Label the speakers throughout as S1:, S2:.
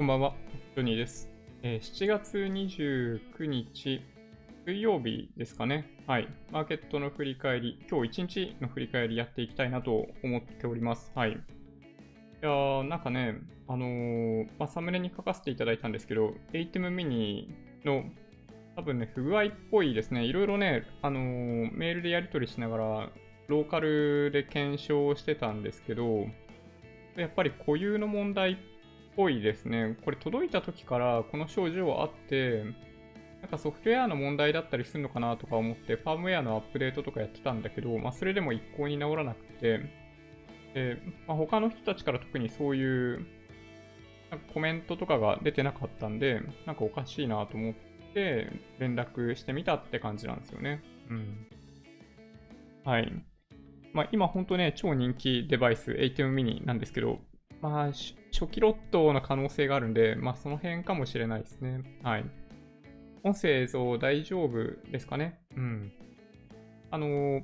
S1: こんばんは、ジョニーです。えー7月29日、水曜日ですかね。はい。マーケットの振り返り、今日一日の振り返りやっていきたいなと思っております。はい。いやー、なんかね、あのーまあ、サムネに書かせていただいたんですけど、ATEM mini の多分ね、不具合っぽいですね。いろいろね、あのーメールでやり取りしながら、ローカルで検証してたんですけど、やっぱり固有の問題っぽいですね。これ届いた時からこの症状あって、なんかソフトウェアの問題だったりするのかなとか思って、ファームウェアのアップデートとかやってたんだけど、まあそれでも一向に治らなくて、でまあ、他の人たちから特にそういうなんかコメントとかが出てなかったんで、なんかおかしいなと思って連絡してみたって感じなんですよね。うん。はい。まあ今本当ね、超人気デバイス ATEM mini なんですけど、まあ初期ロットの可能性があるんで、まあその辺かもしれないですね。はい。音声映像大丈夫ですかね？うん。あのー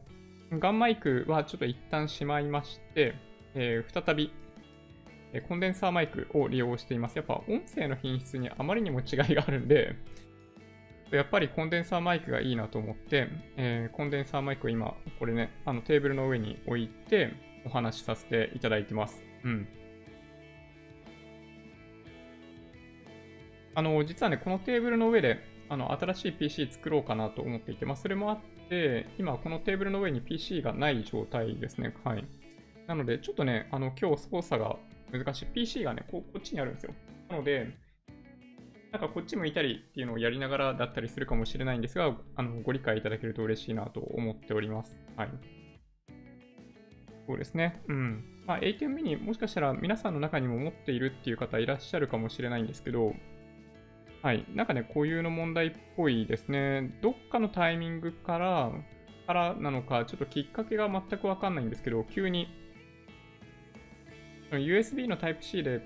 S1: ガンマイクはちょっと一旦しまいまして、えー再び、えコンデンサーマイクを利用しています。やっぱ音声の品質にあまりにも違いがあるんで、やっぱりコンデンサーマイクがいいなと思って、えーコンデンサーマイクを今、これね、あのテーブルの上に置いてお話しさせていただいてます。うん。あの、実はね、このテーブルの上で、あの、新しい PC 作ろうかなと思っていて、まあ、それもあって、今、このテーブルの上に PC がない状態ですね。はい。なので、ちょっとね、あの、今日操作が難しい。PC がね、ここっちにあるんですよ。なので、なんかこっち向いたりっていうのをやりながらだったりするかもしれないんですが、あの、ご理解いただけると嬉しいなと思っております。はい。そうですね。うん。まあ、ATEM mini もしかしたら皆さんの中にも持っているっていう方いらっしゃるかもしれないんですけど、はい。なんかね、固有の問題っぽいですね。どっかのタイミングから、からなのか、ちょっときっかけが全くわかんないんですけど、急に、USB の Type-C で、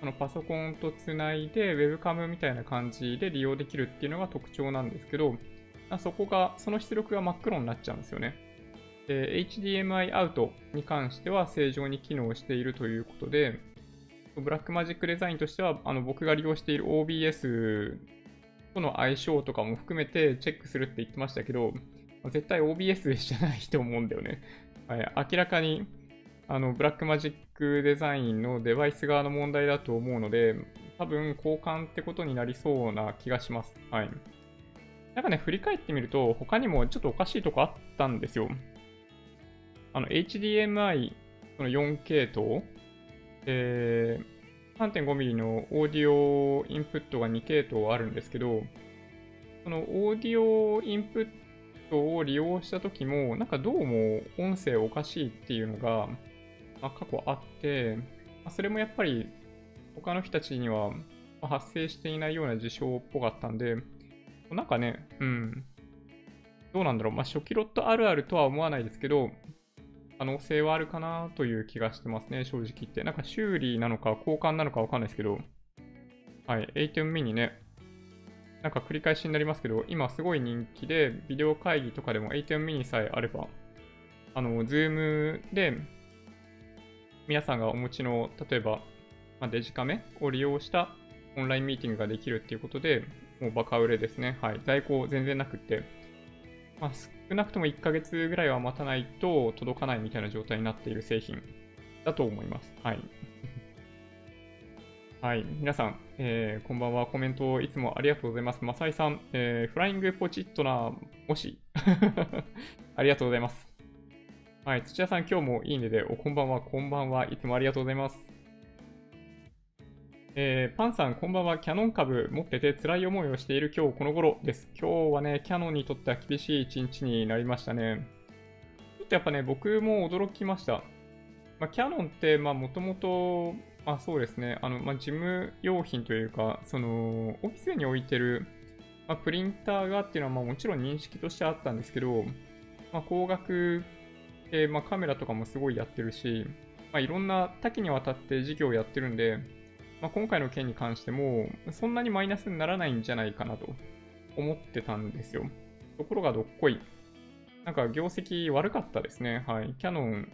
S1: そのパソコンとつないで、ウェブカムみたいな感じで利用できるっていうのが特徴なんですけど、そこが、その出力が真っ黒になっちゃうんですよね。HDMI アウトに関しては正常に機能しているということで、ブラックマジックデザインとしては、あの僕が利用している OBS との相性とかも含めてチェックするって言ってましたけど、絶対 OBS じゃないと思うんだよね。はい、明らかにあのブラックマジックデザインのデバイス側の問題だと思うので、多分交換ってことになりそうな気がします。はい。なんかね、振り返ってみると、他にもちょっとおかしいとこあったんですよ。あの、HDMI その 4K と、え、3.5mm のオーディオインプットが2系統あるんですけど、そのオーディオインプットを利用した時も、なんかどうも音声おかしいっていうのが、まあ、過去あって、まあ、それもやっぱり他の人たちには発生していないような事象っぽかったんで、なんかね、うん、どうなんだろう、まあ、初期ロットあるあるとは思わないですけど、可能性はあるかなという気がしてますね、正直言って。なんか修理なのか交換なのかわかんないですけど、はい、ATEM mini ね、なんか繰り返しになりますけど、今すごい人気で、ビデオ会議とかでも ATEM mini さえあれば、あの、Zoom で、皆さんがお持ちの、例えば、まあ、デジカメを利用したオンラインミーティングができるっていうことで、もうバカ売れですね。はい。在庫全然なくって、まあ、少なくとも1ヶ月ぐらいは待たないと届かないみたいな状態になっている製品だと思います。はい。はい。皆さん、えーこんばんは。コメントいつもありがとうございます。マサイさん、えーフライングポチッとな、もし。ありがとうございます。はい。土屋さん、今日もいいねで、おこんばんは、こんばんは。いつもありがとうございます。えーパンさん、こんばんは。キャノン株持ってて辛い思いをしている今日この頃です。今日はね、キャノンにとっては厳しい一日になりましたね。ちょっとやっぱね、僕も驚きました。まあ、キャノンって、まあ、もともと、まあそうですね、あの、まあ、事務用品というか、その、オフィスに置いてる、まあ、プリンターがっていうのは、まあもちろん認識としてあったんですけど、まあ、光学系、まあ、カメラとかもすごいやってるし、まあ、いろんな多岐にわたって事業をやってるんで、まあ、今回の件に関しても、そんなにマイナスにならないんじゃないかなと思ってたんですよ。ところがどっこい。なんか業績悪かったですね。はい。キャノン、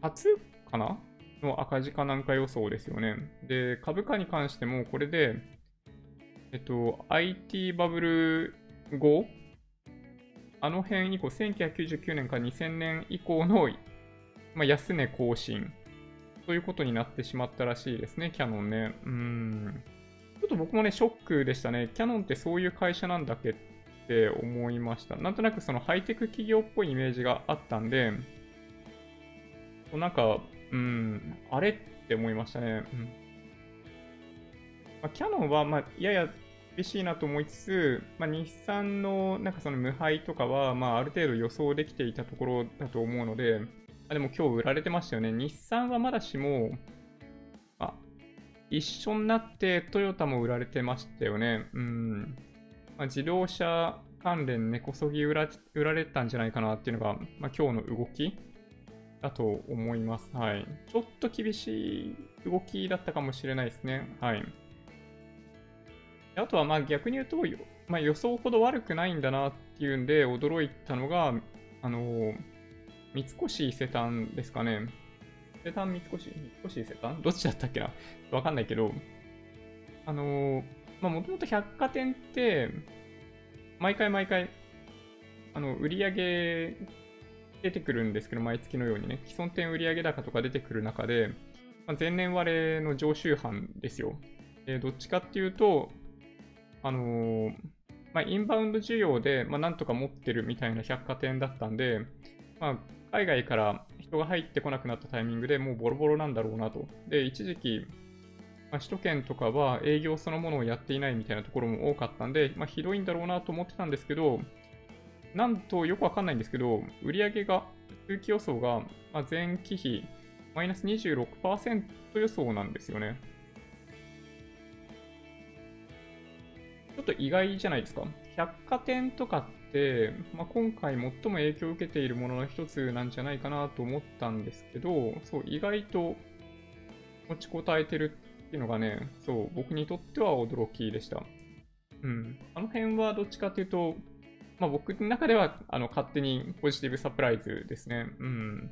S1: 初かな？の赤字かなんか予想ですよね。で、株価に関してもこれで、えっと、IT バブル後、あの辺以降、1999年から2000年以降の、まあ、安値更新ということになってしまったらしいですね、キャノンね。うん。ちょっと僕もね、ショックでしたね。キャノンってそういう会社なんだっけって思いました。なんとなくそのハイテク企業っぽいイメージがあったんで、なんか、うん、あれって思いましたね。うんまあ、キャノンは、まあ、やや厳しいなと思いつつ、まあ、日産のなんかその無敗とかは、まあ、ある程度予想できていたところだと思うので、あでも今日売られてましたよね。日産はまだしも、あ、一緒になってトヨタも売られてましたよね。うん。まあ、自動車関連根こそぎ売ら売られたんじゃないかなっていうのが、まあ、今日の動きだと思います。はい。ちょっと厳しい動きだったかもしれないですね。はい。あとはまあ逆に言うと、まあ、予想ほど悪くないんだなっていうんで驚いたのが、あのー、三越伊勢丹ですかね。伊勢丹三越？三越伊勢丹？どっちだったっけな？わかんないけど、あのー、まあもともと百貨店って、毎回毎回、あの、売り上げ出てくるんですけど、毎月のようにね、既存店売上高とか出てくる中で、まあ、前年割れの常習犯ですよ。で、どっちかっていうと、あのー、まあ、インバウンド需要で、まあ、なんとか持ってるみたいな百貨店だったんで、まあ、海外から人が入ってこなくなったタイミングでもうボロボロなんだろうなと。で、一時期、まあ、首都圏とかは営業そのものをやっていないみたいなところも多かったんで、まあ、ひどいんだろうなと思ってたんですけど、なんとよくわかんないんですけど、売上が、通期予想が、まあ、前期比マイナス26%予想なんですよね。ちょっと意外じゃないですか。百貨店とかっ、まあ、今回最も影響を受けているものの一つなんじゃないかなと思ったんですけど、そう、意外と持ちこたえてるっていうのがね、そう、僕にとっては驚きでした。うん。あの辺はどっちかというと、まあ、僕の中ではあの勝手にポジティブサプライズですね。うん。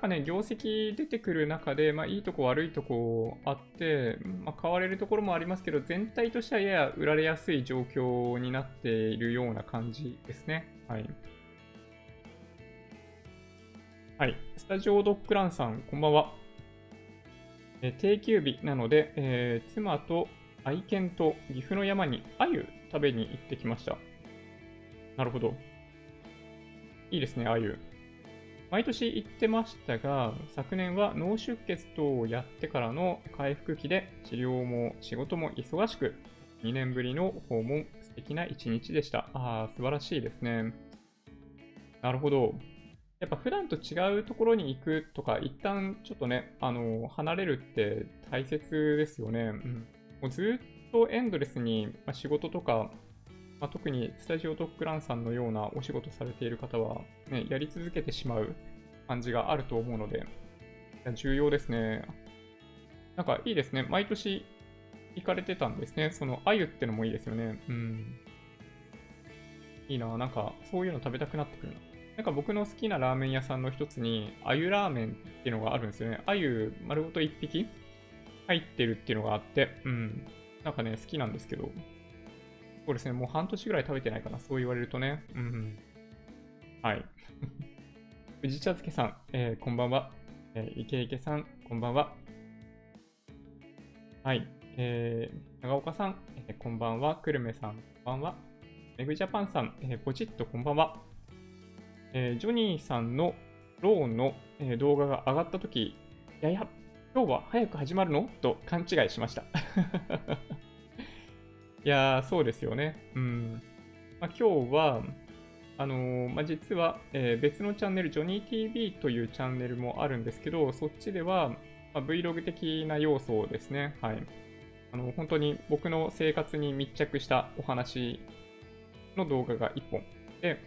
S1: なんかね、業績出てくる中で、まあ、いいとこ悪いとこあって、まあ、買われるところもありますけど、全体としてはやや売られやすい状況になっているような感じですね。はい。はい。スタジオドッグランさん、こんばんは。え定休日なので、えー、妻と愛犬と岐阜の山に鮎食べに行ってきました。なるほど。いいですね、鮎。毎年行ってましたが、昨年は脳出血等をやってからの回復期で治療も仕事も忙しく、2年ぶりの訪問、素敵な一日でした。ああ、素晴らしいですね。なるほど。やっぱ普段と違うところに行くとか、一旦ちょっとね、あの、離れるって大切ですよね。うん。もうずっとエンドレスに、まあ、仕事とか、まあ、特にスタジオドッグランさんのようなお仕事されている方は、ね、やり続けてしまう感じがあると思うので、重要ですね。なんかいいですね。毎年行かれてたんですね。その、あゆってのもいいですよね。うん。いいな。なんか、そういうの食べたくなってくるな。なんか僕の好きなラーメン屋さんの一つに、あゆラーメンっていうのがあるんですよね。あゆ丸ごと一匹入ってるっていうのがあって、うん。なんかね、好きなんですけど。そうですね、もう半年ぐらい食べてないかな。そう言われるとね。うん。はい。藤茶漬さん、えー、こんばんは。えー、池池さん、こんばんは。はい。えー、長岡さん、えー、こんばんは。久留米さん、こんばんは。メグジャパンさん、えー、ポチッとこんばんは。えー、ジョニーさんのローンの、えー、動画が上がったとき、いやいや、今日は早く始まるの？と勘違いしました。いやー、そうですよね。うん。まあ、今日は、あのー、まあ、実は、えー、別のチャンネル、ジョニー TV というチャンネルもあるんですけど、そっちでは、まあ、Vlog 的な要素ですね。はい。あの、本当に僕の生活に密着したお話の動画が1本。で、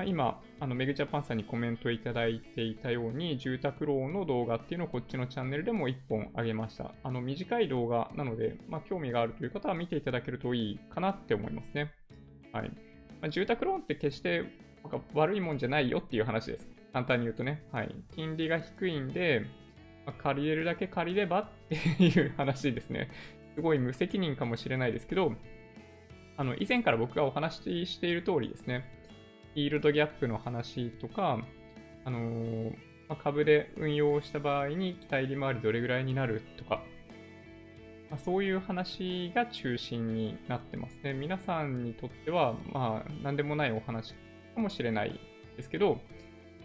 S1: まあ、今、あのメグジャパンさんにコメントいただいていたように、住宅ローンの動画っていうのをこっちのチャンネルでも1本あげました。あの短い動画なので、まあ、興味があるという方は見ていただけるといいかなって思いますね。はい。まあ、住宅ローンって決してなんか悪いもんじゃないよっていう話です。簡単に言うとね。はい。金利が低いんで、まあ、借りれるだけ借りればっていう話ですね。すごい無責任かもしれないですけど、あの、以前から僕がお話ししている通りですね、イールドギャップの話とか、あのー、まあ、株で運用した場合に期待利回りどれぐらいになるとか、まあ、そういう話が中心になってますね。皆さんにとっては、まあ、何でもないお話かもしれないですけど、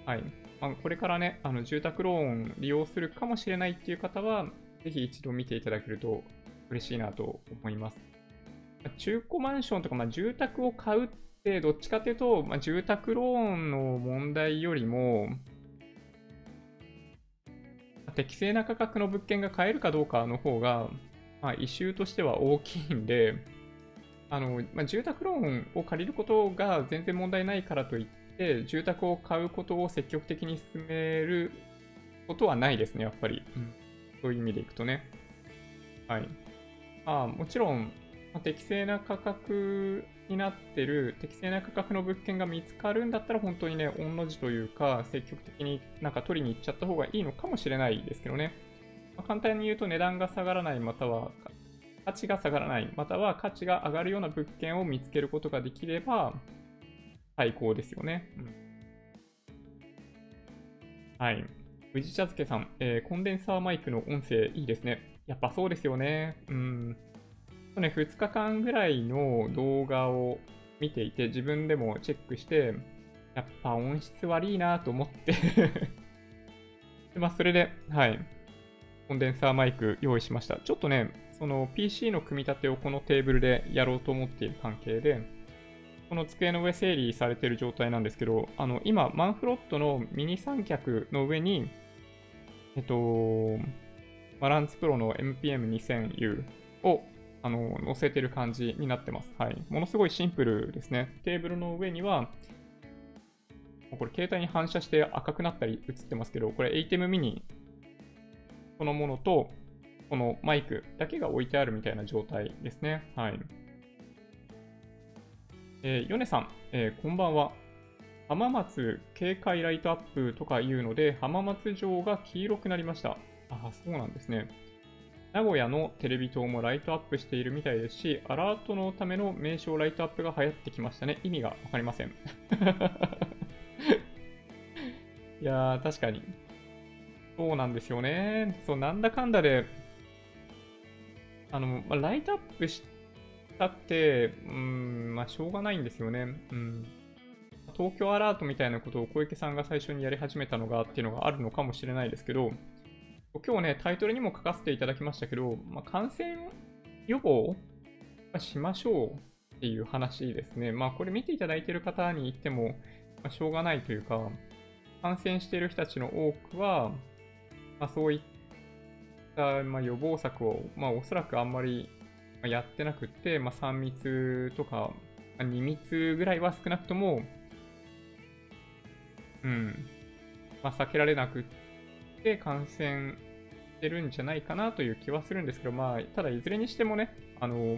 S1: はい。まあ、これからね、あの住宅ローン利用するかもしれないっていう方は、ぜひ一度見ていただけると嬉しいなと思います。中古マンションとか、まあ、住宅を買うって、どっちかというと、まあ、住宅ローンの問題よりも、適正な価格の物件が買えるかどうかの方が、まあ、イシューとしては大きいんで、あのまあ、住宅ローンを借りることが全然問題ないからといって、住宅を買うことを積極的に進めることはないですね、やっぱり。うん、そういう意味でいくとね。はい。あもちろん、まあ、適正な価格になってる、適正な価格の物件が見つかるんだったら、本当にね、御の字というか、積極的になんか取りに行っちゃった方がいいのかもしれないですけどね。まあ、簡単に言うと値段が下がらない、または価値が下がらない、または価値が上がるような物件を見つけることができれば最高ですよね。うん、はい。宇治茶漬けさん、えー、コンデンサーマイクの音声いいですね。やっぱそうですよね。うん。ね、2日間ぐらいの動画を見ていて、自分でもチェックして、やっぱ音質悪いなと思って でまあ、それで、はい。コンデンサーマイク用意しました。ちょっとね、その PC の組み立てをこのテーブルでやろうと思っている関係で、この机の上整理されている状態なんですけど、あの、今、マンフロットのミニ三脚の上に、えっと、バランスプロの MPM2000U をあの載せてる感じになってます。はい。ものすごいシンプルですね。テーブルの上には、これ携帯に反射して赤くなったり映ってますけど、これ ATEM mini そのものと、このマイクだけが置いてあるみたいな状態ですね。はい。えー、ヨネさん、えー、こんばんは。浜松警戒ライトアップとかいうので、浜松城が黄色くなりました。あ、そうなんですね。名古屋のテレビ塔もライトアップしているみたいですし、アラートのための名所ライトアップが流行ってきましたね。意味がわかりません。いやー、確かに。そうなんですよね。そう、なんだかんだで、あの、まあ、ライトアップしたって、うん、まあ、しょうがないんですよね。うん。東京アラートみたいなことを小池さんが最初にやり始めたのがっていうのがあるのかもしれないですけど、今日ね、タイトルにも書かせていただきましたけど、まあ、感染予防しましょうっていう話ですね。まあ、これ見ていただいている方に言っても、ま、しょうがないというか、感染している人たちの多くは、まあ、そういった、ま、予防策を、まあ、おそらくあんまりやってなくって、まあ、3密とか、ま、2密ぐらいは少なくとも、うん、まあ、避けられなくって感染してるんじゃないかなという気はするんですけど、まあ、ただいずれにしてもね、あの、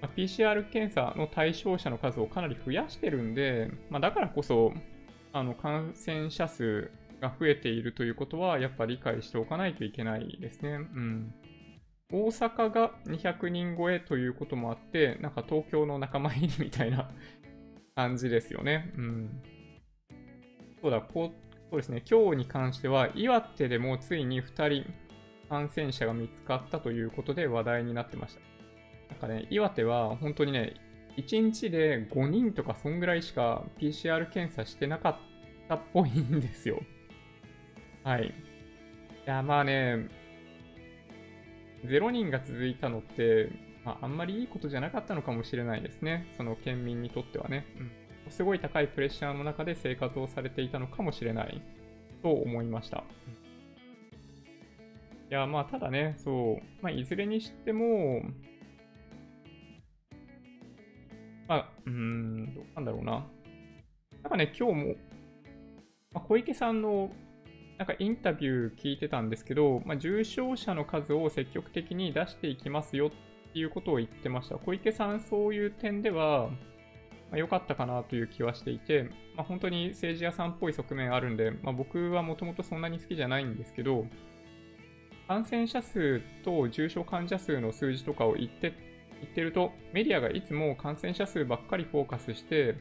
S1: ま、PCR 検査の対象者の数をかなり増やしてるんで、まあ、だからこそ、あの、感染者数が増えているということは、やっぱ理解しておかないといけないですね。うん。大阪が200人超えということもあって、なんか東京の仲間入りみたいな感じですよね。うん。そうだ、そうですね、今日に関しては、岩手でもついに2人感染者が見つかったということで話題になってました。なんかね、岩手は本当にね、1日で5人とかそんぐらいしか PCR 検査してなかったっぽいんですよ。はい。いや、まあね、0人が続いたのって、まあ、あんまりいいことじゃなかったのかもしれないですね。その県民にとってはね。うん、すごい高いプレッシャーの中で生活をされていたのかもしれないと思いました。いや、まあ、ただね、そう、まあ、いずれにしても、まあ、うん、どうなんだろうな。なんかね、今日も、まあ、小池さんのなんかインタビュー聞いてたんですけど、まあ、重症者の数を積極的に出していきますよっていうことを言ってました。小池さん、そういう点では、ま、良かったかなという気はしていて、まあ、本当に政治屋さんっぽい側面あるんで、まあ、僕はもともとそんなに好きじゃないんですけど、感染者数と重症患者数の数字とかを言って言ってると、メディアがいつも感染者数ばっかりフォーカスして、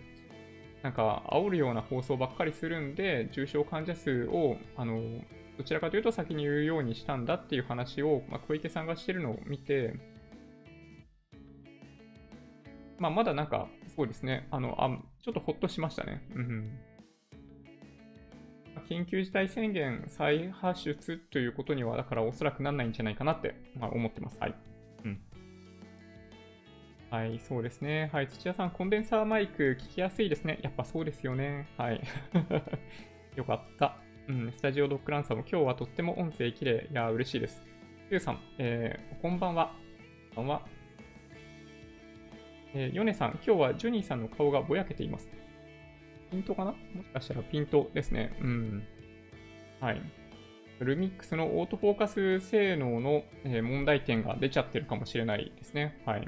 S1: なんか煽るような放送ばっかりするんで、重症患者数を、あの、どちらかというと先に言うようにしたんだっていう話を、まあ、小池さんがしてるのを見て、まあ、まだなんか、そうですね、あの、あちょっとほっとしましたね。うん、緊急事態宣言再発出ということには、だからおそらくなんないんじゃないかなって、まあ、思ってます。はい。うん。はい、そうですね。はい、土屋さん、コンデンサーマイク聞きやすいですね。やっぱそうですよね。はい。よかった。うん、スタジオドッグランさんも今日はとっても音声綺麗。いや、嬉しいです。ゆうさん、えー、こんばんは。こんばんは。えー、ヨネさん、今日はジュニーさんの顔がぼやけています。ピントかな？もしかしたらピントですね。うん。はい。ルミックスのオートフォーカス性能の、問題点が出ちゃってるかもしれないですね。はい。い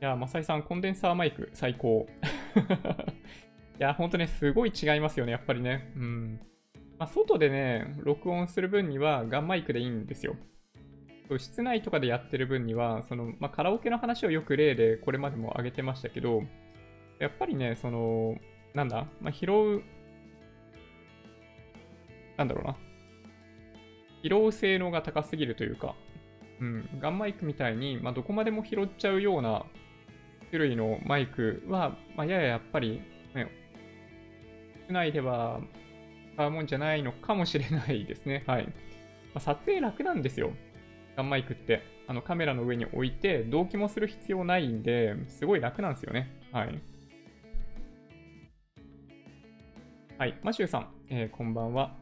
S1: や、マサイさん、コンデンサーマイク最高。いや、ほんとね、すごい違いますよね、やっぱりね。うん。まあ、外でね、録音する分にはガンマイクでいいんですよ。室内とかでやってる分には、その、まあ、カラオケの話をよく例でこれまでも挙げてましたけど、やっぱりね、その、なんだ、まあ、拾う、なんだろうな。拾う性能が高すぎるというか、うん、ガンマイクみたいに、まあ、どこまでも拾っちゃうような種類のマイクは、まあ、やややっぱり、ね、室内では使うもんじゃないのかもしれないですね。はい。まあ、撮影楽なんですよ。ガンマイクって、あのカメラの上に置いて、同期もする必要ないんで、すごい楽なんですよね。はい。はい。マシューさん、えー、こんばんは、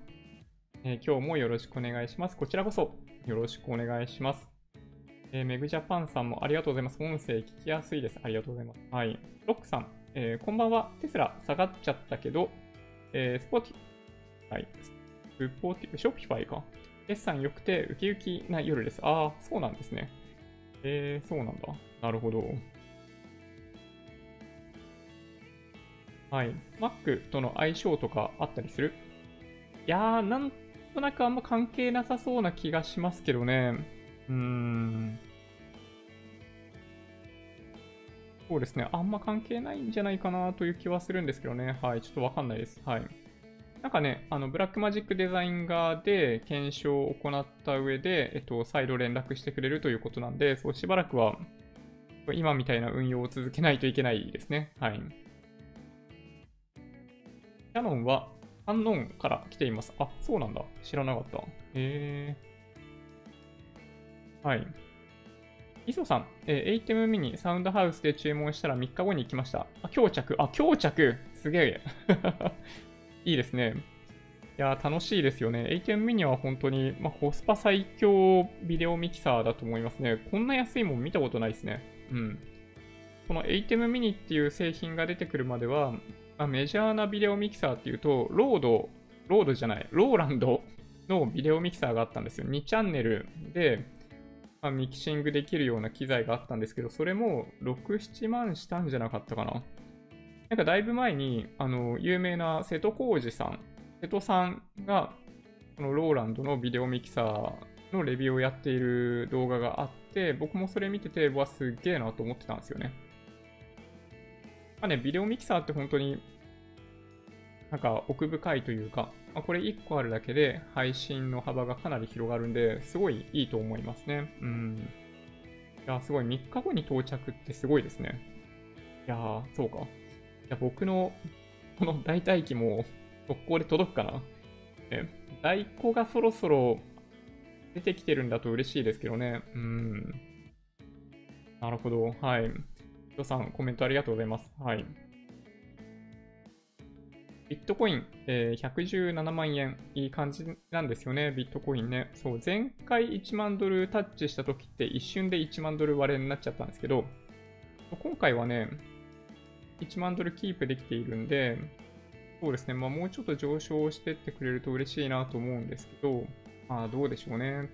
S1: えー、今日もよろしくお願いします。こちらこそよろしくお願いします。えー、メグジャパンさんもありがとうございます。音声聞きやすいです。ありがとうございます。はい。ロックさん、えー、こんばんは。テスラ下がっちゃったけど、えー、スポーティ、はい。スポーティ、ショッピファイか。決算良くてウキウキな夜です。ああ、そうなんですね。えー、そうなんだ。なるほど。はい。Mac との相性とかあったりする？いやー、なんとなくあんま関係なさそうな気がしますけどね。うーん。そうですね。あんま関係ないんじゃないかなという気はするんですけどね。はい。ちょっとわかんないです。はい。なんかね、あの、ブラックマジックデザイン側で検証を行った上で、えっと、再度連絡してくれるということなんで、そう、しばらくは、今みたいな運用を続けないといけないですね。はい。キャノンは、アンノンから来ています。あ、そうなんだ。知らなかった。へえ。はい。磯さん、えー、ATEM ミニサウンドハウスで注文したら3日後に来ました。あ、今日着。あ、今日着すげえ。いいですね。いや、楽しいですよね。A10 ミニは本当に、まあ、コスパ最強ビデオミキサーだと思いますね。こんな安いもん見たことないですね。うん。この ATEM ミニっていう製品が出てくるまでは、まあ、メジャーなビデオミキサーっていうと、ロード、ロードじゃない、ローランドのビデオミキサーがあったんですよ。2チャンネルで、まあ、ミキシングできるような機材があったんですけど、それも6、7万したんじゃなかったかな。なんかだいぶ前に、あの、有名な瀬戸康史さん、瀬戸さんが、このローランドのビデオミキサーのレビューをやっている動画があって、僕もそれ見てて、わ、すっげえなと思ってたんですよね。まあね、ビデオミキサーって本当になんか奥深いというか、まあ、これ1個あるだけで配信の幅がかなり広がるんで、すごいいいと思いますね。うん。いや、すごい。3日後に到着ってすごいですね。いやー、そうか。や、僕のこの大待機も速攻で届くかな？ね、在庫がそろそろ出てきてるんだと嬉しいですけどね。うん。なるほど。はい。人さん、コメントありがとうございます。はい。ビットコイン、えー、117万円。いい感じなんですよね、ビットコインね。そう、前回1万ドルタッチした時って一瞬で1万ドル割れになっちゃったんですけど、今回はね、1万ドルキープできているんで、そうですね、まあ、もうちょっと上昇してってくれると嬉しいなと思うんですけど、まあ、どうでしょうね。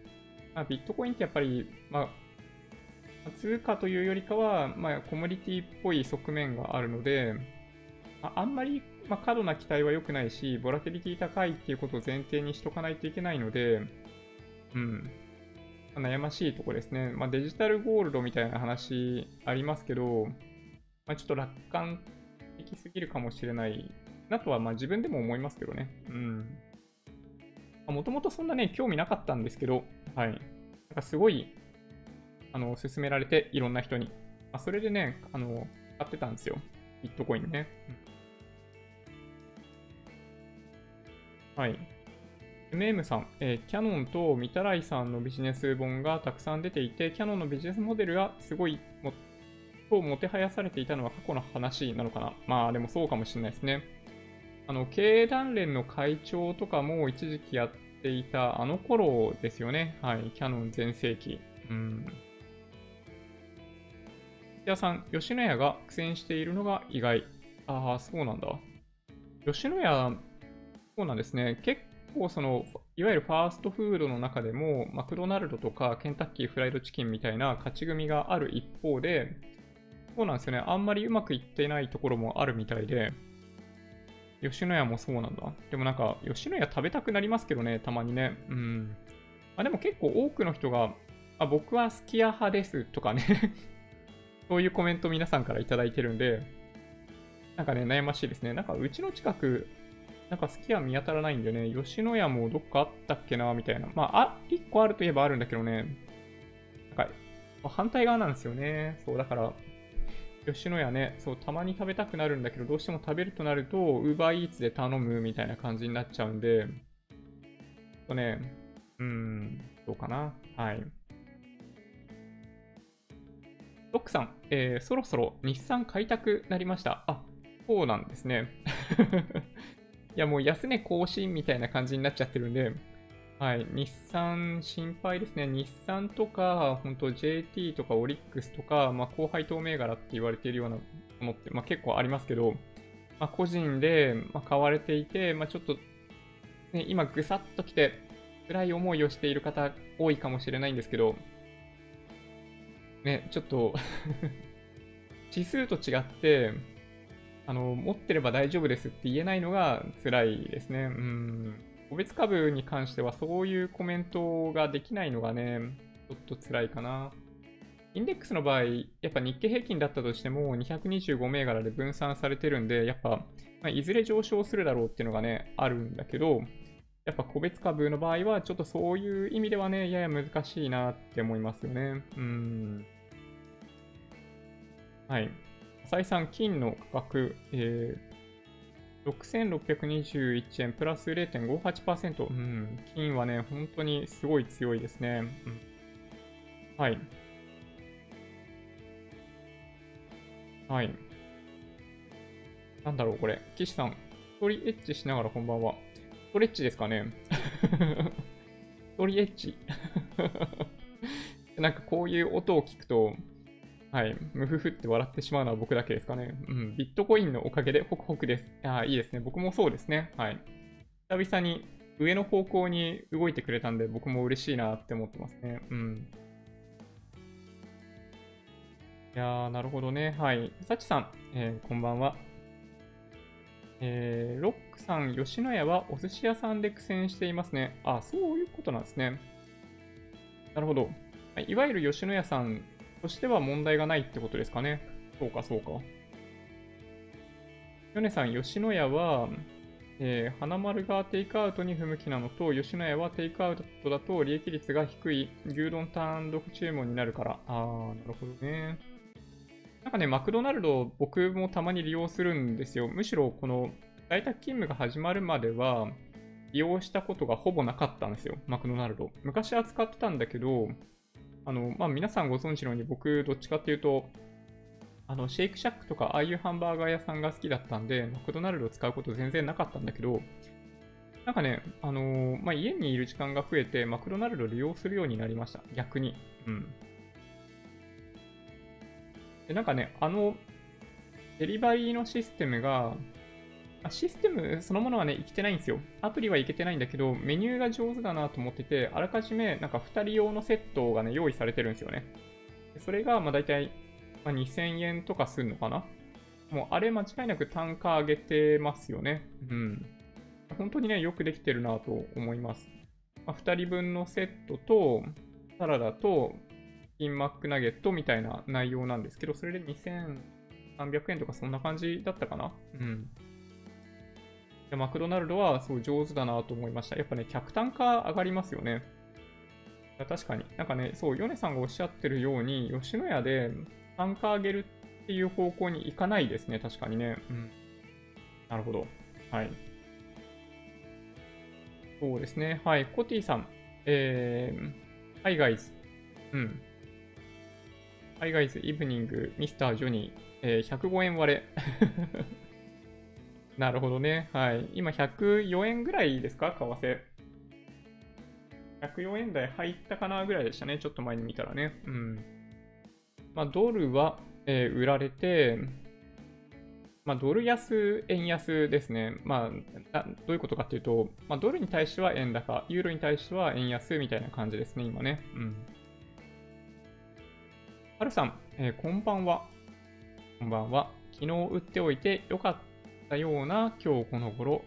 S1: まあ、ビットコインってやっぱり、まあ、通貨というよりかは、まあ、コモディティっぽい側面があるので、まあ、あんまり、まあ、過度な期待は良くないし、ボラテリティ高いっていうことを前提にしとかないといけないので、うん。悩ましいとこですね。まあ、デジタルゴールドみたいな話ありますけど、まあ、ちょっと楽観的すぎるかもしれないなとは、まあ、自分でも思いますけどね。うん。もともとそんなね、興味なかったんですけど、はい。なんかすごい、あの、勧められて、いろんな人に。あ、それでね、あの、買ってたんですよ。ビットコインね。うん、はい。MM さん、えー、キャノンとミタライさんのビジネス本がたくさん出ていて、キャノンのビジネスモデルがすごいも、ともてはやされていたのは過去の話なのかな。まあでもそうかもしれないですね。あの、経営団連の会長とかも一時期やっていたあの頃ですよね。はい。キャノン全盛期。うん。土屋さん、吉野家が苦戦しているのが意外。ああ、そうなんだ。吉野家、そうなんですね。結構その、いわゆるファーストフードの中でも、マクドナルドとかケンタッキーフライドチキンみたいな勝ち組がある一方で、そうなんですよね。あんまりうまくいってないところもあるみたいで、吉野家もそうなんだ。でもなんか、吉野家食べたくなりますけどね、たまにね。うん。あ、でも結構多くの人が、あ、僕はすき家派ですとかね そういうコメント皆さんから頂いてるんで、なんかね、悩ましいですね。なんかうちの近く、なんかすき家見当たらないんでね、吉野家もどっかあったっけな、みたいな。まあ、あ、1個あるといえばあるんだけどね、なんか、反対側なんですよね。そう、だから、吉野家ね、そう、たまに食べたくなるんだけど、どうしても食べるとなると、ウーバーイーツで頼むみたいな感じになっちゃうんで、とね、うーん、どうかな。はい。ロックさん、えー、そろそろ日産買いたくなりました。あ、そうなんですね。いや、もう安値更新みたいな感じになっちゃってるんで、はい、日産心配ですね。日産とか、本当 JT とかオリックスとか、まあ、後輩透銘柄って言われているようなものって、まあ、結構ありますけど、まあ、個人で、ま買われていて、まあ、ちょっと、ね、今ぐさっと来て、辛い思いをしている方多いかもしれないんですけど、ね、ちょっと 指数と違って、あの、持ってれば大丈夫ですって言えないのが辛いですね。うん。個別株に関してはそういうコメントができないのがね、ちょっと辛いかな。インデックスの場合、やっぱ日経平均だったとしても225銘柄で分散されてるんで、やっぱ、ま、いずれ上昇するだろうっていうのがね、あるんだけど、やっぱ個別株の場合は、ちょっとそういう意味ではね、やや難しいなって思いますよね。うん。はい。再三、金の価格、えー6621円プラス0.58%。うん、金はね、本当にすごい強いですね。うん、はい。はい。なんだろう、これ。岸さん、ストリエッチしながらこんばんは。ストレッチですかね ストリエッチ なんかこういう音を聞くと、はい。ムフフって笑ってしまうのは僕だけですかね。うん。ビットコインのおかげでホクホクです。ああ、いいですね。僕もそうですね。はい。久々に上の方向に動いてくれたんで、僕も嬉しいなって思ってますね。うん。いやー、なるほどね。はい。さちさん、えー、こんばんは。えー、ロックさん、吉野家はお寿司屋さんで苦戦していますね。あ、そういうことなんですね。なるほど。いわゆる吉野家さんとしては問題がないってことですかね。そうか、そうか。ヨネさん、吉野家は、えー、花丸がテイクアウトに不向きなのと、吉野家はテイクアウトだと利益率が低い牛丼単独注文になるから。あー、なるほどね。なんかね、マクドナルド、僕もたまに利用するんですよ。むしろ、この在宅勤務が始まるまでは、利用したことがほぼなかったんですよ。マクドナルド。昔は使ってたんだけど、あの、まあ、皆さんご存知のように僕、どっちかっていうと、あの、シェイクシャックとか、ああいうハンバーガー屋さんが好きだったんで、マクドナルドを使うこと全然なかったんだけど、なんかね、あのー、まあ、家にいる時間が増えて、マクドナルドを利用するようになりました。逆に。うん。で、なんかね、あの、デリバリーのシステムが、システムそのものはね、いけてないんですよ。アプリはいけてないんだけど、メニューが上手だなと思ってて、あらかじめなんか2人用のセットがね、用意されてるんですよね。それが、まあ大体、まあ、2000円とかするのかなもう、あれ間違いなく単価上げてますよね。うん。本当にね、よくできてるなと思います。まあ、2人分のセットと、サラダと、キンマックナゲットみたいな内容なんですけど、それで2300円とかそんな感じだったかなうん。マクドナルドはすごい上手だなと思いました。やっぱね、客単価上がりますよね。確かに。なんかね、そう、ヨネさんがおっしゃってるように、吉野家で単価上げるっていう方向に行かないですね、確かにね。うん。なるほど。はい。そうですね。はい。コティさん。えー、ハイガイズ。うん。ハイガイズ、イブニング、ミスター・ジョニー、えー、105円割れ。なるほどね。はい。今104円ぐらいですか？為替。104円台入ったかなぐらいでしたね。ちょっと前に見たらね。うん。まあ、ドルは、えー、売られて、まあ、ドル安、円安ですね。まあ、どういうことかっていうと、まあ、ドルに対しては円高、ユーロに対しては円安みたいな感じですね、今ね。うん。はるさん、えー、こんばんは。こんばんは。昨日売っておいてよかったたような今日この頃。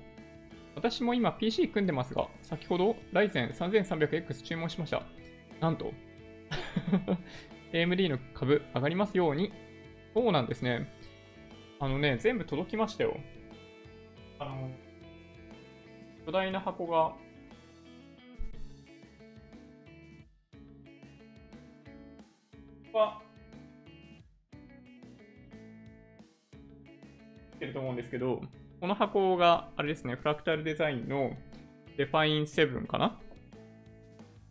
S1: 私も今 PC 組んでますが、先ほどライゼン 3300X 注文しました。なんと AMD の株上がりますように。そうなんですね。あのね、全部届きましたよ。あの、巨大な箱が、は、てると思うんですけど、この箱が、あれですね、フラクタルデザインのデファイン7かな？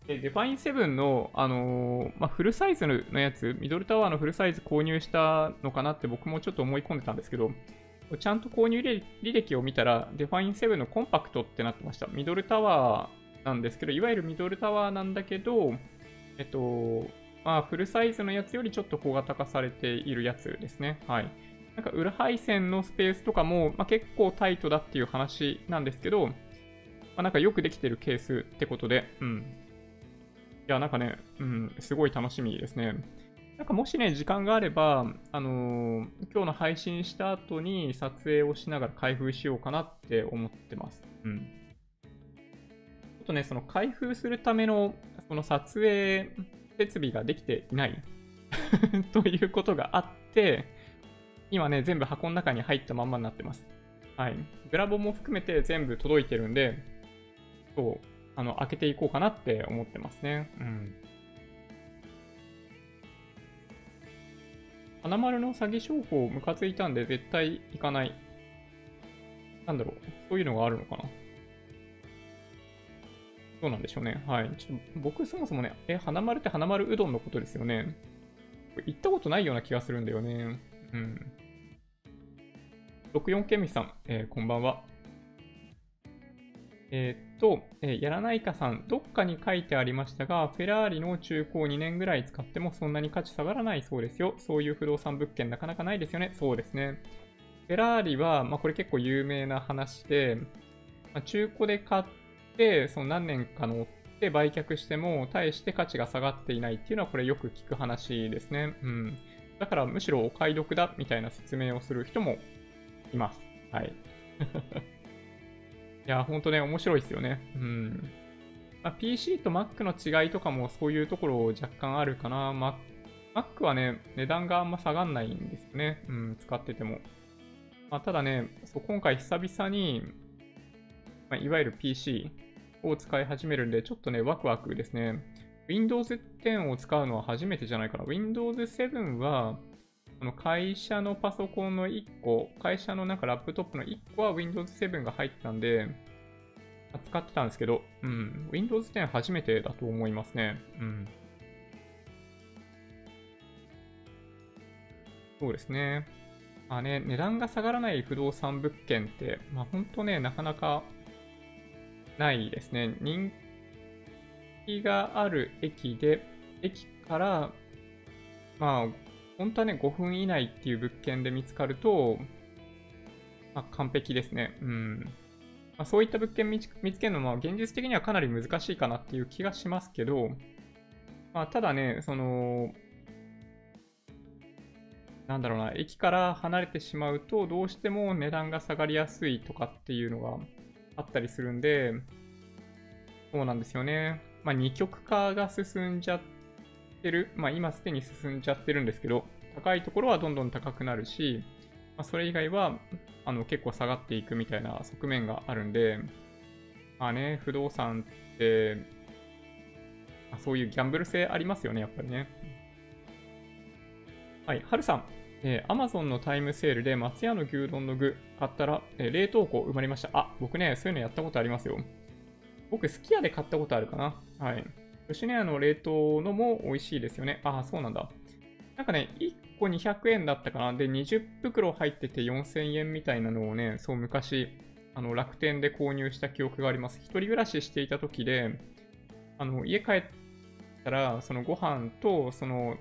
S1: で、デファイン7の、あのー、まあ、フルサイズのやつ、ミドルタワーのフルサイズ購入したのかなって僕もちょっと思い込んでたんですけど、ちゃんと購入履歴を見たら、デファイン7のコンパクトってなってました。ミドルタワーなんですけど、いわゆるミドルタワーなんだけど、えっと、まあ、フルサイズのやつよりちょっと小型化されているやつですね。はい。なんか裏配線のスペースとかも、まあ、結構タイトだっていう話なんですけど、まあ、なんかよくできてるケースってことで、うん。いや、なんかね、うん、すごい楽しみですね。なんかもしね、時間があれば、あのー、今日の配信した後に撮影をしながら開封しようかなって思ってます。うん。ちょっとね、その開封するための、その撮影設備ができていない ということがあって、今ね、全部箱の中に入ったまんまになってます。はい。グラボも含めて全部届いてるんで、そう、あの、開けていこうかなって思ってますね。うん。花丸の詐欺商法ムカついたんで絶対行かない。なんだろう。そういうのがあるのかな。そうなんでしょうね。はい。ちょっと僕そもそもね、え、花丸って花丸うどんのことですよね。行ったことないような気がするんだよね。うん。64ケミさん、えー、こんばんは。えー、っと、えー、やらないかさん、どっかに書いてありましたが、フェラーリの中古を2年ぐらい使ってもそんなに価値下がらないそうですよ。そういう不動産物件なかなかないですよね。そうですね。フェラーリは、まあ、これ結構有名な話で、まあ、中古で買って、その何年か乗って売却しても、大して価値が下がっていないっていうのは、これよく聞く話ですね。うん。だからむしろお買い得だみたいな説明をする人もいます。はい。いや、ほんとね、面白いですよね。うん。まあ、PC と Mac の違いとかもそういうところ若干あるかな。Mac, Mac はね、値段があんま下がんないんですよね。うん、使ってても。まあ、ただね、そう今回久々に、まあ、いわゆる PC を使い始めるんで、ちょっとね、ワクワクですね。Windows 10を使うのは初めてじゃないかな。Windows 7は、この会社のパソコンの1個、会社のなんかラップトップの1個は Windows 7が入ってたんで、使ってたんですけど、うん、Windows 10初めてだと思いますね。うん。そうですね。まあね、値段が下がらない不動産物件って、まあ本当ね、なかなかないですね。人気がある駅で、駅から、まあ本当はね、5分以内っていう物件で見つかると、まあ、完璧ですね。うん。まあ、そういった物件見つけるのは、現実的にはかなり難しいかなっていう気がしますけど、まあ、ただね、その、なんだろうな、駅から離れてしまうと、どうしても値段が下がりやすいとかっていうのがあったりするんで、そうなんですよね。まあ、二極化が進んじゃってる。まあ、今すでに進んじゃってるんですけど、高いところはどんどん高くなるし、まあ、それ以外はあの結構下がっていくみたいな側面があるんで、まあね、不動産って、まあ、そういうギャンブル性ありますよね、やっぱりね。はい、はるさん。えー、Amazon のタイムセールで松屋の牛丼の具買ったら、えー、冷凍庫埋まりました。あ、僕ね、そういうのやったことありますよ。僕、すき家で買ったことあるかな。はい。吉野家の冷凍のも美味しいですよね。ああ、そうなんだ。なんかね、1個200円だったかな。で、20袋入ってて4000円みたいなのをね、そう昔、あの楽天で購入した記憶があります。一人暮らししていた時で、あの家帰ったら、そのご飯と、その、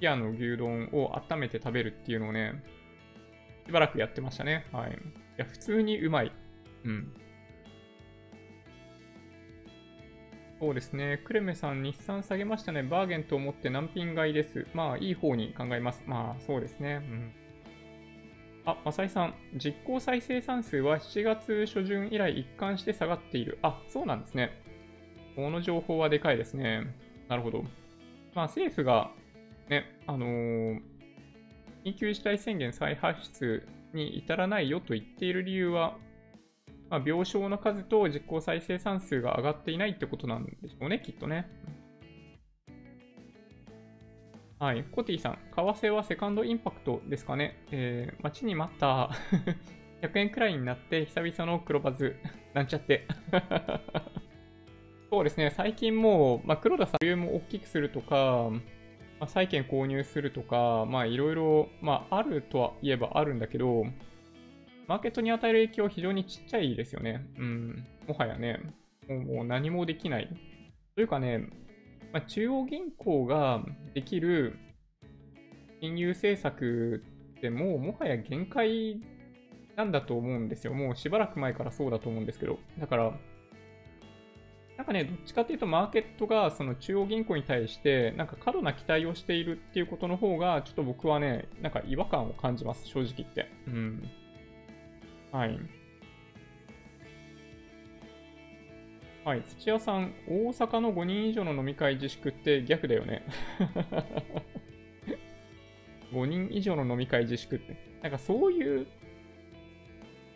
S1: ピアの牛丼を温めて食べるっていうのをね、しばらくやってましたね。はい。いや、普通にうまい。うん。そうですね。クレメさん、日産下げましたね。バーゲンと思って難品買いです？まあ、いい方に考えます。まあ、そうですね。うん。あ、マサイさん、実行再生産数は7月初旬以来一貫して下がっている。あ、そうなんですね。この情報はでかいですね。なるほど。まあ、政府が、ね、あのー、緊急事態宣言再発出に至らないよと言っている理由は、まあ、病床の数と実効再生産数が上がっていないってことなんでしょうね、きっとね。はい。コティさん、為替はセカンドインパクトですかね。えー、待ちに待った 100円くらいになって久々の黒バズ、なんちゃって そうですね、最近もう、まあ、黒田さん、理由も大きくするとか、まあ、債券購入するとか、まあいろいろ、まああるとは言えばあるんだけど、マーケットに与える影響は非常にちっちゃいですよね。うん。もはやね、もうもう何もできない。というかね、まあ、中央銀行ができる金融政策ってもうもはや限界なんだと思うんですよ。もうしばらく前からそうだと思うんですけど。だから、なんかね、どっちかっていうとマーケットがその中央銀行に対してなんか過度な期待をしているっていうことの方がちょっと僕はね、なんか違和感を感じます、正直言って。うん。はい。はい、土屋さん、大阪の5人以上の飲み会自粛って逆だよね。5人以上の飲み会自粛って。なんかそういう、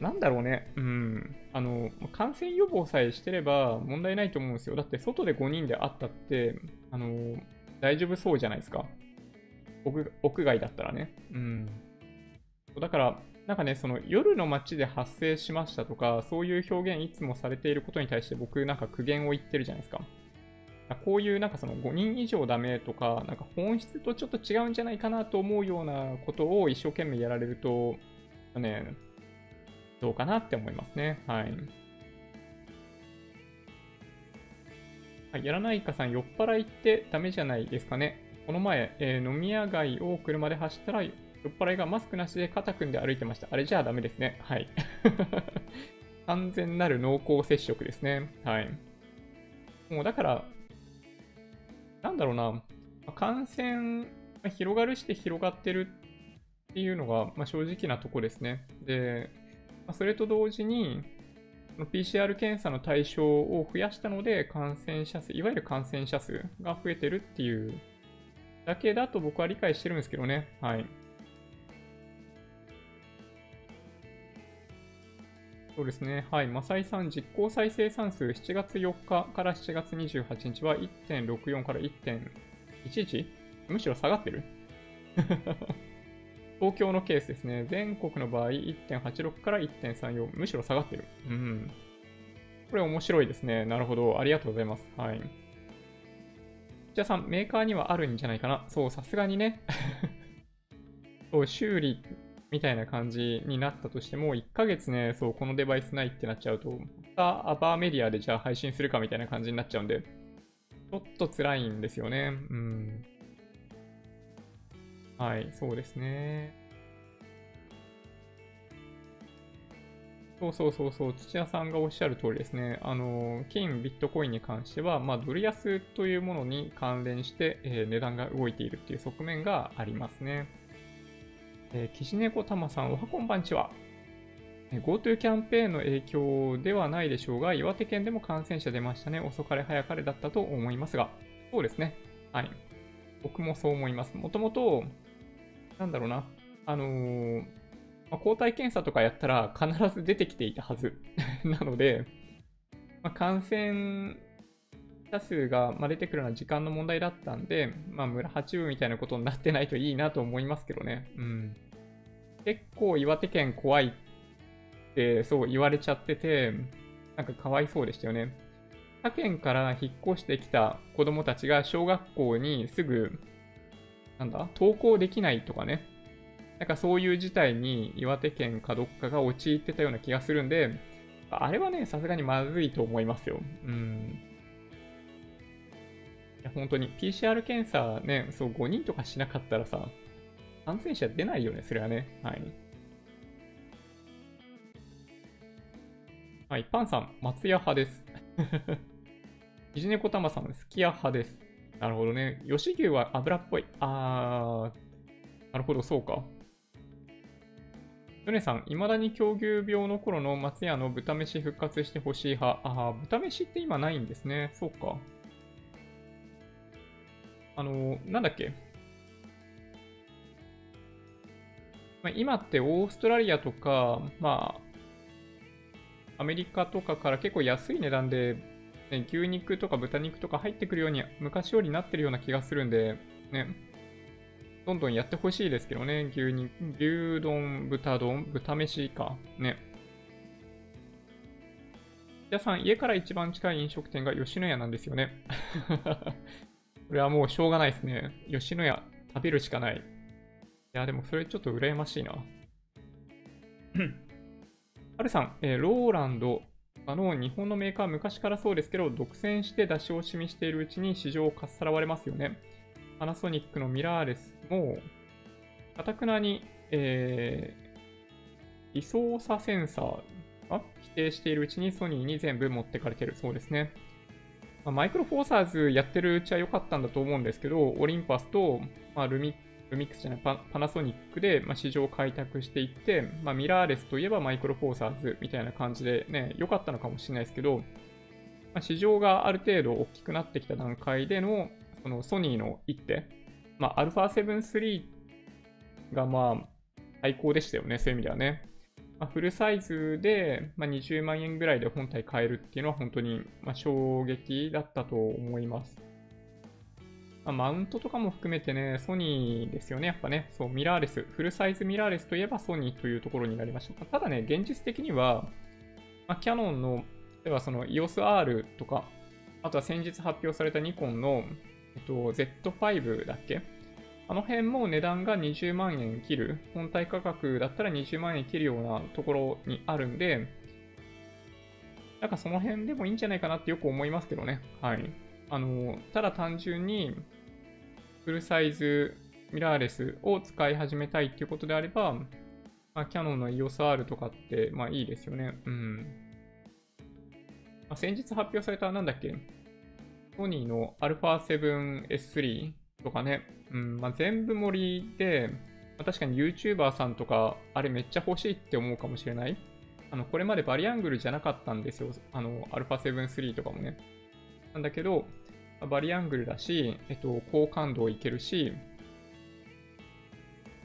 S1: なんだろうね。うん。あの、感染予防さえしてれば問題ないと思うんですよ。だって外で5人で会ったって、あの、大丈夫そうじゃないですか。屋屋外だったらね。うん。だから、なんかね、その夜の街で発生しましたとか、そういう表現いつもされていることに対して僕なんか苦言を言ってるじゃないですか。こういうなんかその5人以上ダメとか、なんか本質とちょっと違うんじゃないかなと思うようなことを一生懸命やられると、ね、どうかなって思いますね。はい。はい、やらないかさん、酔っ払いってダメじゃないですかね。この前、えー、飲み屋街を車で走ったら酔っ払いがマスクなしで肩組んで歩いてました。あれじゃあダメですね。はい。完全なる濃厚接触ですね。はい。もうだから、なんだろうな、感染広がるして広がってるっていうのが、ま、正直なとこですね。で、ま、それと同時に、PCR 検査の対象を増やしたので、感染者数、いわゆる感染者数が増えてるっていうだけだと僕は理解してるんですけどね。はい。そうですね。はい。マサイさん、実効再生産数7月4日から7月28日は1.64から 1.11? むしろ下がってる？東京のケースですね。全国の場合1.86から1.34。むしろ下がってる。うん。これ面白いですね。なるほど。ありがとうございます。はい。じゃあさん、メーカーにはあるんじゃないかな。そう、さすがにね。そう、修理みたいな感じになったとしても、1ヶ月ね、そう、このデバイスないってなっちゃうと、またアバーメディアでじゃあ配信するかみたいな感じになっちゃうんで、ちょっと辛いんですよね。うん。はい、そうですね。そうそうそうそう、土屋さんがおっしゃる通りですね。あの、金、ビットコインに関しては、まあ、ドル安というものに関連して、えー、値段が動いているっていう側面がありますね。えー、岸猫玉さん、おはこんばんちは。GoTo キャンペーンの影響ではないでしょうが、岩手県でも感染者出ましたね。遅かれ早かれだったと思いますが、そうですね。はい。僕もそう思います。もともと、なんだろうな、あのー、まあ、抗体検査とかやったら必ず出てきていたはず なので、まあ、感染者数が出てくるのは時間の問題だったんで、まあ、村八分みたいなことになってないといいなと思いますけどね。うん。結構岩手県怖いってそう言われちゃってて、なんかかわいそうでしたよね。他県から引っ越してきた子供たちが小学校にすぐ、なんだ、登校できないとかね。なんかそういう事態に岩手県かどっかが陥ってたような気がするんで、あれはね、さすがにまずいと思いますよ。うん。本当に PCR 検査ね、そう、5人とかしなかったらさ、感染者出ないよね、それはね。はい。はい、パンさん、松屋派です。ひじねこたまさん、すき家派です。なるほどね。吉牛は油っぽい。あー、なるほど、そうか。ヨネさん、未だに狂牛病の頃の松屋の豚飯復活してほしい派。あー、豚飯って今ないんですね。そうか。あの、なんだっけ？まあ、今ってオーストラリアとか、まあ、アメリカとかから結構安い値段で、ね、牛肉とか豚肉とか入ってくるように昔よりなってるような気がするんで、ね、どんどんやってほしいですけどね、牛肉、牛丼、豚丼、豚飯か、ね。皆さん、家から一番近い飲食店が吉野家なんですよね。これはもうしょうがないですね。吉野家、食べるしかない。いや、でもそれちょっと羨ましいな。ハルさん、えー、ローランド、あの日本のメーカー昔からそうですけど、独占して出し惜しみしているうちに市場をかっさらわれますよね。パナソニックのミラーレスも、かたくなに、えー、位相差センサーが否定しているうちにソニーに全部持ってかれてるそうですね。まあ、マイクロフォーサーズやってるうちは良かったんだと思うんですけど、オリンパスと、まあ、ルミルミックスじゃないパ、パナソニックで、まあ、市場を開拓していって、まあ、ミラーレスといえばマイクロフォーサーズみたいな感じでね、良かったのかもしれないですけど、まあ、市場がある程度大きくなってきた段階での、そのソニーの一手、まあ、α7 III がまあ、最高でしたよね、そういう意味ではね。まあ、フルサイズで、まあ、20万円ぐらいで本体買えるっていうのは本当に、まあ、衝撃だったと思います。ま、マウントとかも含めてね、ソニーですよね、やっぱね。そう、ミラーレス。フルサイズミラーレスといえばソニーというところになりました。ただね、現実的には、ま、キヤノンの、例えばその EOS-R とか、あとは先日発表されたニコンの、えっと、Z5 だっけあの辺も値段が20万円切る。本体価格だったら20万円切るようなところにあるんで、なんかその辺でもいいんじゃないかなってよく思いますけどね。はい。あの、ただ単純に、フルサイズミラーレスを使い始めたいっていうことであれば、まあ、キャノンの EOS-R とかって、まあいいですよね。うん。まあ、先日発表された、なんだっけ？ソニーの α7S3 とかね、うんまあ、全部盛りで、まあ、確かに YouTuber さんとか、あれめっちゃ欲しいって思うかもしれない。あの、これまでバリアングルじゃなかったんですよ。あの、α7 3とかもね。なんだけど、バリアングルだし、えっと、高感度いけるし、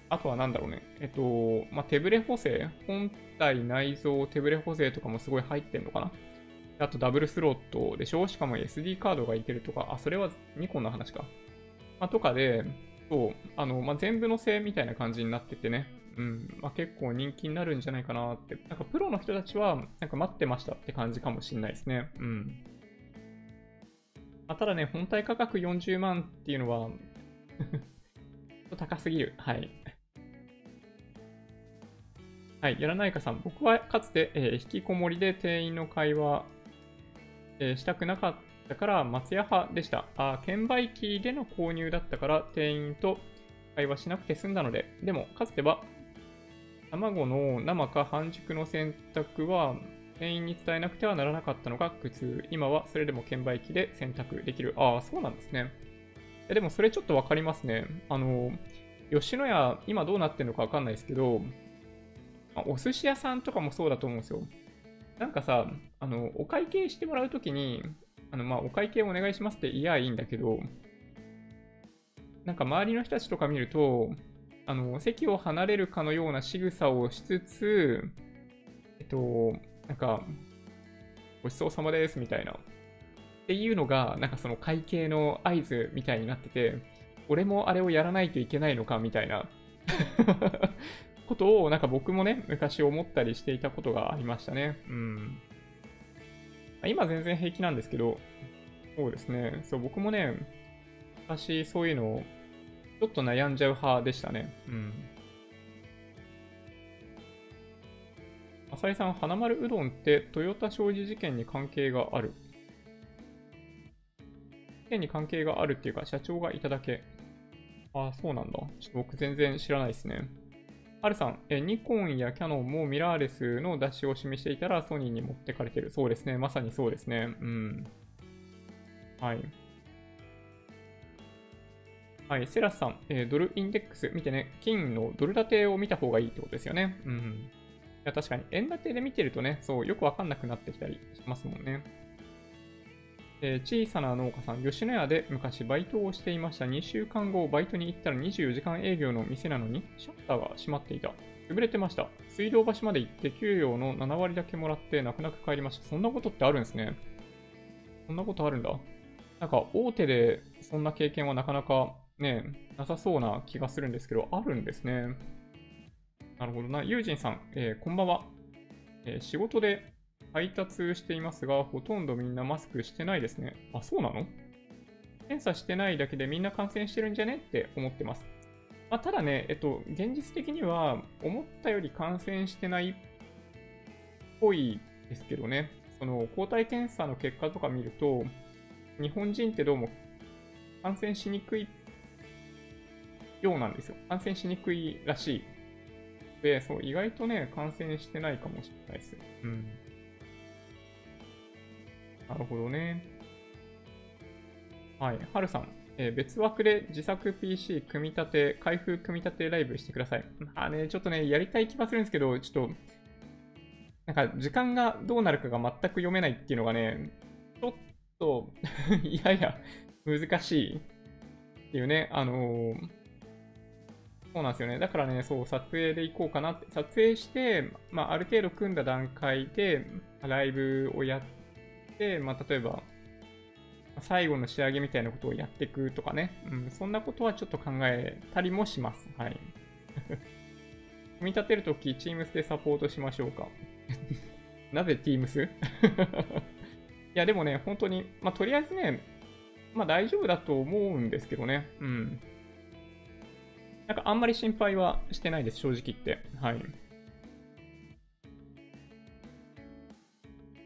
S1: あとはなんだろうね。えっと、まあ、手ブレ補正本体内蔵手ブレ補正とかもすごい入ってんのかなあとダブルスロットでしょ？しかも SD カードがいけるとか、あ、それはニコンの話か。まあ、とかで、そう、あの、まあ、全部のせいみたいな感じになっててね、うん、まあ、結構人気になるんじゃないかなって、なんかプロの人たちは、なんか待ってましたって感じかもしれないですね。うん。まあ、ただね、本体価格40万っていうのは 高すぎる。はい。はい、やらないかさん。僕はかつて、えー、引きこもりで店員の会話、えー、したくなかっただから松屋派でした。あ、券売機での購入だったから店員と会話しなくて済んだので、でもかつては卵の生か半熟の選択は店員に伝えなくてはならなかったのが苦痛。今はそれでも券売機で選択できる。ああ、そうなんですね。でもそれちょっとわかりますね。あの、吉野家、今どうなってるのかわかんないですけど、お寿司屋さんとかもそうだと思うんですよ。なんかさ、あの、お会計してもらうときに、あの、まあ、お会計お願いしますって言いやいいんだけど、なんか周りの人たちとか見ると、あの、席を離れるかのような仕草をしつつ、えっと、なんか、ごちそうさまですみたいな。っていうのが、なんかその会計の合図みたいになってて、俺もあれをやらないといけないのかみたいな ことを、なんか僕もね、昔思ったりしていたことがありましたね。うん。今全然平気なんですけど、そうですね。そう、僕もね、昔そういうのをちょっと悩んじゃう派でしたね。うん。浅井さん、花丸うどんって豊田商事事件に関係がある？事件に関係があるっていうか、社長がいただけ。ああ、そうなんだ。ちょっと僕全然知らないですね。ハルさん、えニコンやキャノンもミラーレスの出し惜しみしていたらソニーに持ってかれてる。そうですね。まさにそうですね。うん。はい。はい、セラスさん、えードルインデックス見てね、金のドル建てを見た方がいいってことですよね。うん。いや、確かに、円建てで見てるとね、そう、よくわかんなくなってきたりしますもんね。えー小さな農家さん、吉野家で昔バイトをしていました。2週間後、バイトに行ったら24時間営業の店なのに、シャッターが閉まっていた。潰れてました。水道橋まで行って、給与の7割だけもらって、泣く泣く帰りました。そんなことってあるんですね。そんなことあるんだ。なんか、大手でそんな経験はなかなかね、なさそうな気がするんですけど、あるんですね。なるほどな。ユージンさん、えーこんばんは、えー仕事で配達していますが、ほとんどみんなマスクしてないですね。あ、そうなの？検査してないだけでみんな感染してるんじゃね？って思ってます。まあ、ただね、えっと、現実的には思ったより感染してないっぽいですけどね。その抗体検査の結果とか見ると、日本人ってどうも感染しにくいようなんですよ。感染しにくいらしい。で、そう、意外とね、感染してないかもしれないです。うん。なるほどね。はい。はるさん、えー別枠で自作 PC 組み立て、開封組み立てライブしてください。まあね、ちょっとね、やりたい気がするんですけど、ちょっと、なんか時間がどうなるかが全く読めないっていうのがね、ちょっと、やや難しいっていうね、あのーそうなんですよね。だからね、そう、撮影で行こうかなって。撮影して、まあ、ある程度組んだ段階で、ライブをやっ、まあ、例えば、最後の仕上げみたいなことをやっていくとかね。うん、そんなことはちょっと考えたりもします。はい。組み立てるとき、Teams でサポートしましょうか。なぜ Teams? いや、でもね、本当に、まあ、とりあえずね、まあ、大丈夫だと思うんですけどね。うん。なんかあんまり心配はしてないです、正直言って。はい。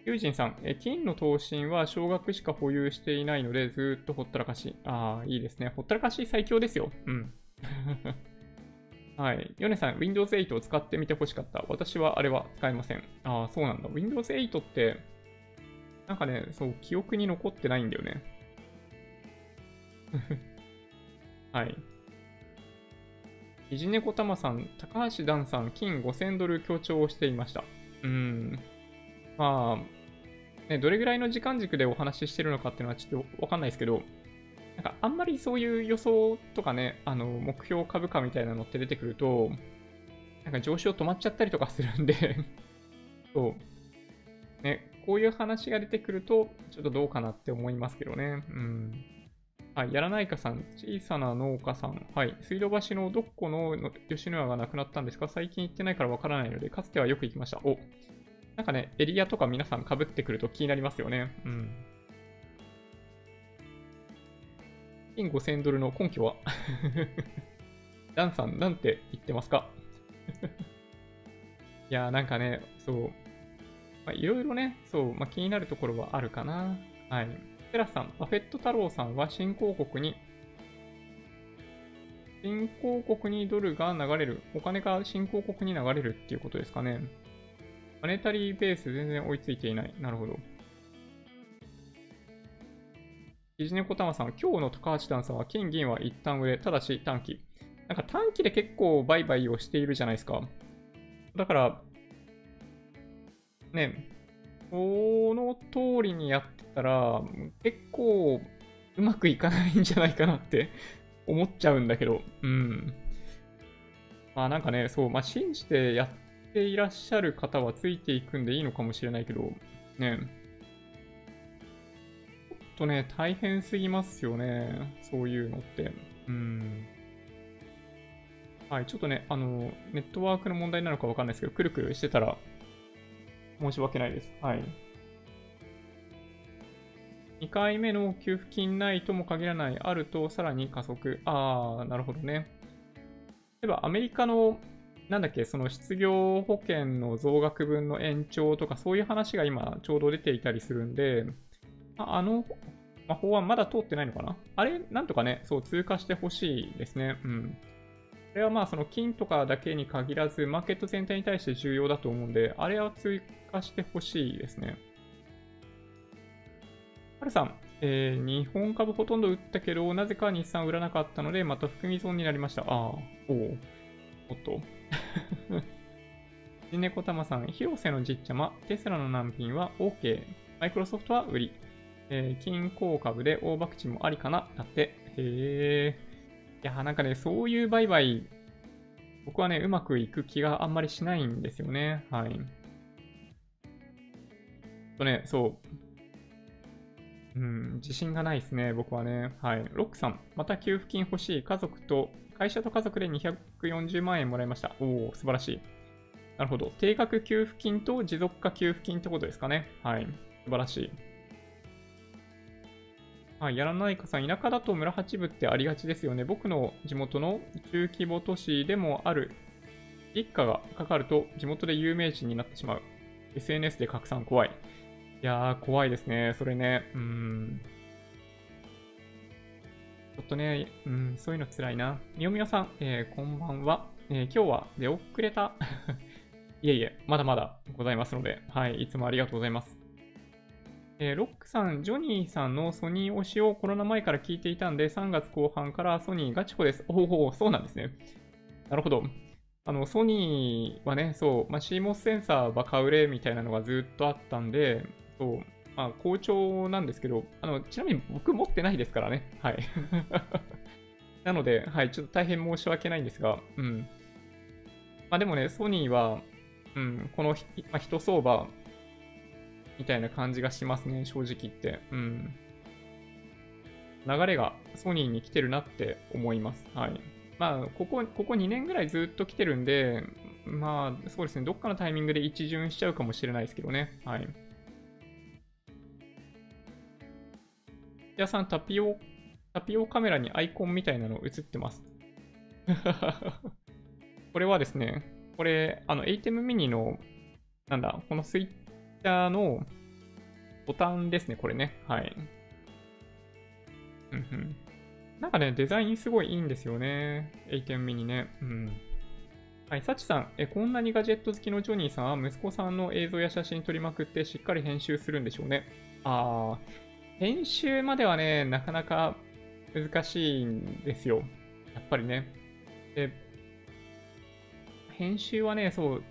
S1: ユージンさん、え金の刀身は少額しか保有していないので、ずっとほったらかし。ああ、いいですね。ほったらかし最強ですよ。うん。はい。ヨネさん、Windows 8を使ってみてほしかった。私はあれは使えません。ああ、そうなんだ。Windows 8って、なんかね、そう、記憶に残ってないんだよね。はい。いじねこたまさん、高橋段さん、金5000ドル強調をしていました。うーん。まあ、ね、どれぐらいの時間軸でお話ししてるのかっていうのはちょっとわかんないですけど、なんかあんまりそういう予想とかね、あの、目標株価みたいなのって出てくると、なんか上昇止まっちゃったりとかするんで そう。ね、こういう話が出てくると、ちょっとどうかなって思いますけどね。うん。はい、やらないかさん、小さな農家さん。はい、水道橋のどっこのの吉野家がなくなったんですか？最近行ってないからわからないので、かつてはよく行きました。お、なんかね、エリアとか皆さん被ってくると気になりますよね。うん。金5000ドルの根拠は？ダンさん、なんて言ってますか？いやー、なんかね、そう。まあ、いろいろね、そう、まあ、気になるところはあるかな。はい。テラさん、バフェット太郎さんは新興国に、新興国にドルが流れる、お金が新興国に流れるっていうことですかね。マネタリーベース全然追いついていない。なるほど。ひじねこたまさん、今日の高橋段さんは金銀は一旦売れ、ただし短期。なんか短期で結構売買をしているじゃないですか。だから、ね、この通りにやってたら、結構うまくいかないんじゃないかなって 思っちゃうんだけど、うん。まあなんかね、そう、まあ信じてやってていらっしゃる方はついていくんでいいのかもしれないけど、ね。ちょっとね、大変すぎますよね。そういうのって。うん。はい、ちょっとね、あの、ネットワークの問題なのかわかんないですけど、くるくるしてたら申し訳ないです。はい。2回目の給付金ないとも限らない、あるとさらに加速。ああ、なるほどね。例えばアメリカの、なんだっけ、その失業保険の増額分の延長とか、そういう話が今ちょうど出ていたりするんで、あの、まあ、法案まだ通ってないのかな？あれ、なんとかね、そう、通過してほしいですね。うん。これはまあ、その金とかだけに限らず、マーケット全体に対して重要だと思うんで、あれは追加してほしいですね。はるさん、えー、日本株ほとんど売ったけど、なぜか日産売らなかったので、また含み損になりました。ああ、おお。おっと。ジネコタマさん、広瀬のじっちゃま、テスラの難品は OK。マイクロソフトは売り。えー、金鉱株で大博打もありかなだって。へえ。いや、なんかね、そういう売買、僕はね、うまくいく気があんまりしないんですよね。はい。とね、そう。うん、自信がないですね、僕はね。はい。ロックさん、また給付金欲しい。家族と、会社と家族で200 240万円もらいました。おお、素晴らしい。なるほど。定額給付金と持続化給付金ってことですかね。はい。素晴らしい。はい、やらないかさん、田舎だと村八部ってありがちですよね。僕の地元の中規模都市でもある一家がかかると地元で有名人になってしまう。SNS で拡散怖い。いやー、怖いですね。それね。うん。ちょっとね、うん、そういうの辛いな。みよみよさん、えー、こんばんは。えー、今日は出遅れた。いえいえ、まだまだございますので、はい、いつもありがとうございます。えー、ロックさん、ジョニーさんのソニー推しをコロナ前から聞いていたんで、3月後半からソニーガチコです。おお、そうなんですね。なるほど。あの、ソニーはね、そう、まあ、CMOS センサーバカ売れみたいなのがずっとあったんで、そう、まあ、好調なんですけど、あの、ちなみに僕持ってないですからね。はい。なので、はい、ちょっと大変申し訳ないんですが、うん。まあでもね、ソニーは、うん、この、まあ、人相場みたいな感じがしますね、正直言って。うん。流れがソニーに来てるなって思います。はい。まあ、ここ、ここ2年ぐらいずっと来てるんで、まあ、そうですね、どっかのタイミングで一巡しちゃうかもしれないですけどね。はい。屋さんタピオ、タピオカメラにアイコンみたいなの映ってます。これはですね、これ、あの、ATEM mini の、なんだ、このスイッチャーのボタンですね、これね。はい。うん。なんかね、デザインすごいいいんですよね。ATEM mini ね。うん。はい、サチさんえ、こんなにガジェット好きのジョニーさんは息子さんの映像や写真撮りまくってしっかり編集するんでしょうね。あー、編集まではね、なかなか難しいんですよ。やっぱりね。で、編集はね、そう、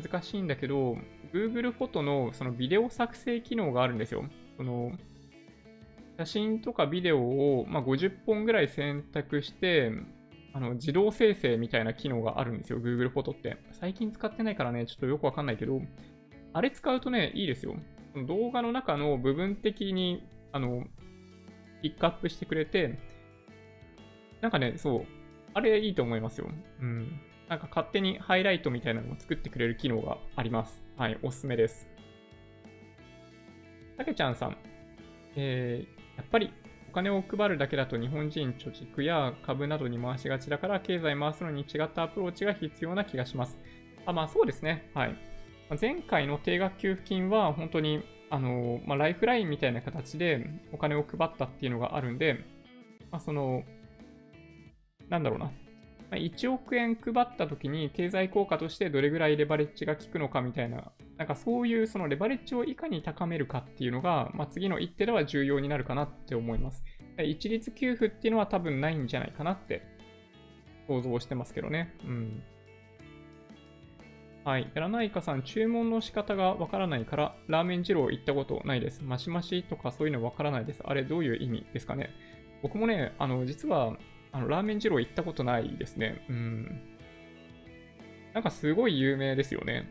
S1: 難しいんだけど、Google フォトのそのビデオ作成機能があるんですよ。その写真とかビデオを、まあ、50本ぐらい選択して、あの自動生成みたいな機能があるんですよ、Google フォトって。最近使ってないからね、ちょっとよくわかんないけど、あれ使うとね、いいですよ。動画の中の部分的にあの、ピックアップしてくれて、なんかね、そう、あれいいと思いますよ。うん。なんか勝手にハイライトみたいなのを作ってくれる機能があります。はい、おすすめです。たけちゃんさん、えー、やっぱりお金を配るだけだと日本人貯蓄や株などに回しがちだから経済回すのに違ったアプローチが必要な気がします。あ、まあそうですね。はい。前回の定額給付金は本当にあの、まあ、ライフラインみたいな形でお金を配ったっていうのがあるんで、まあ、その、なんだろうな。まあ、1億円配った時に経済効果としてどれぐらいレバレッジが効くのかみたいな、なんかそういうそのレバレッジをいかに高めるかっていうのが、まあ、次の一手では重要になるかなって思います。一律給付っていうのは多分ないんじゃないかなって想像してますけどね。うん。はい。やらないかさん、注文の仕方がわからないから、ラーメン二郎行ったことないです。マシマシとかそういうのわからないです。あれ、どういう意味ですかね。僕もね、あの、実は、あの、ラーメン二郎行ったことないですね。うん。なんかすごい有名ですよね。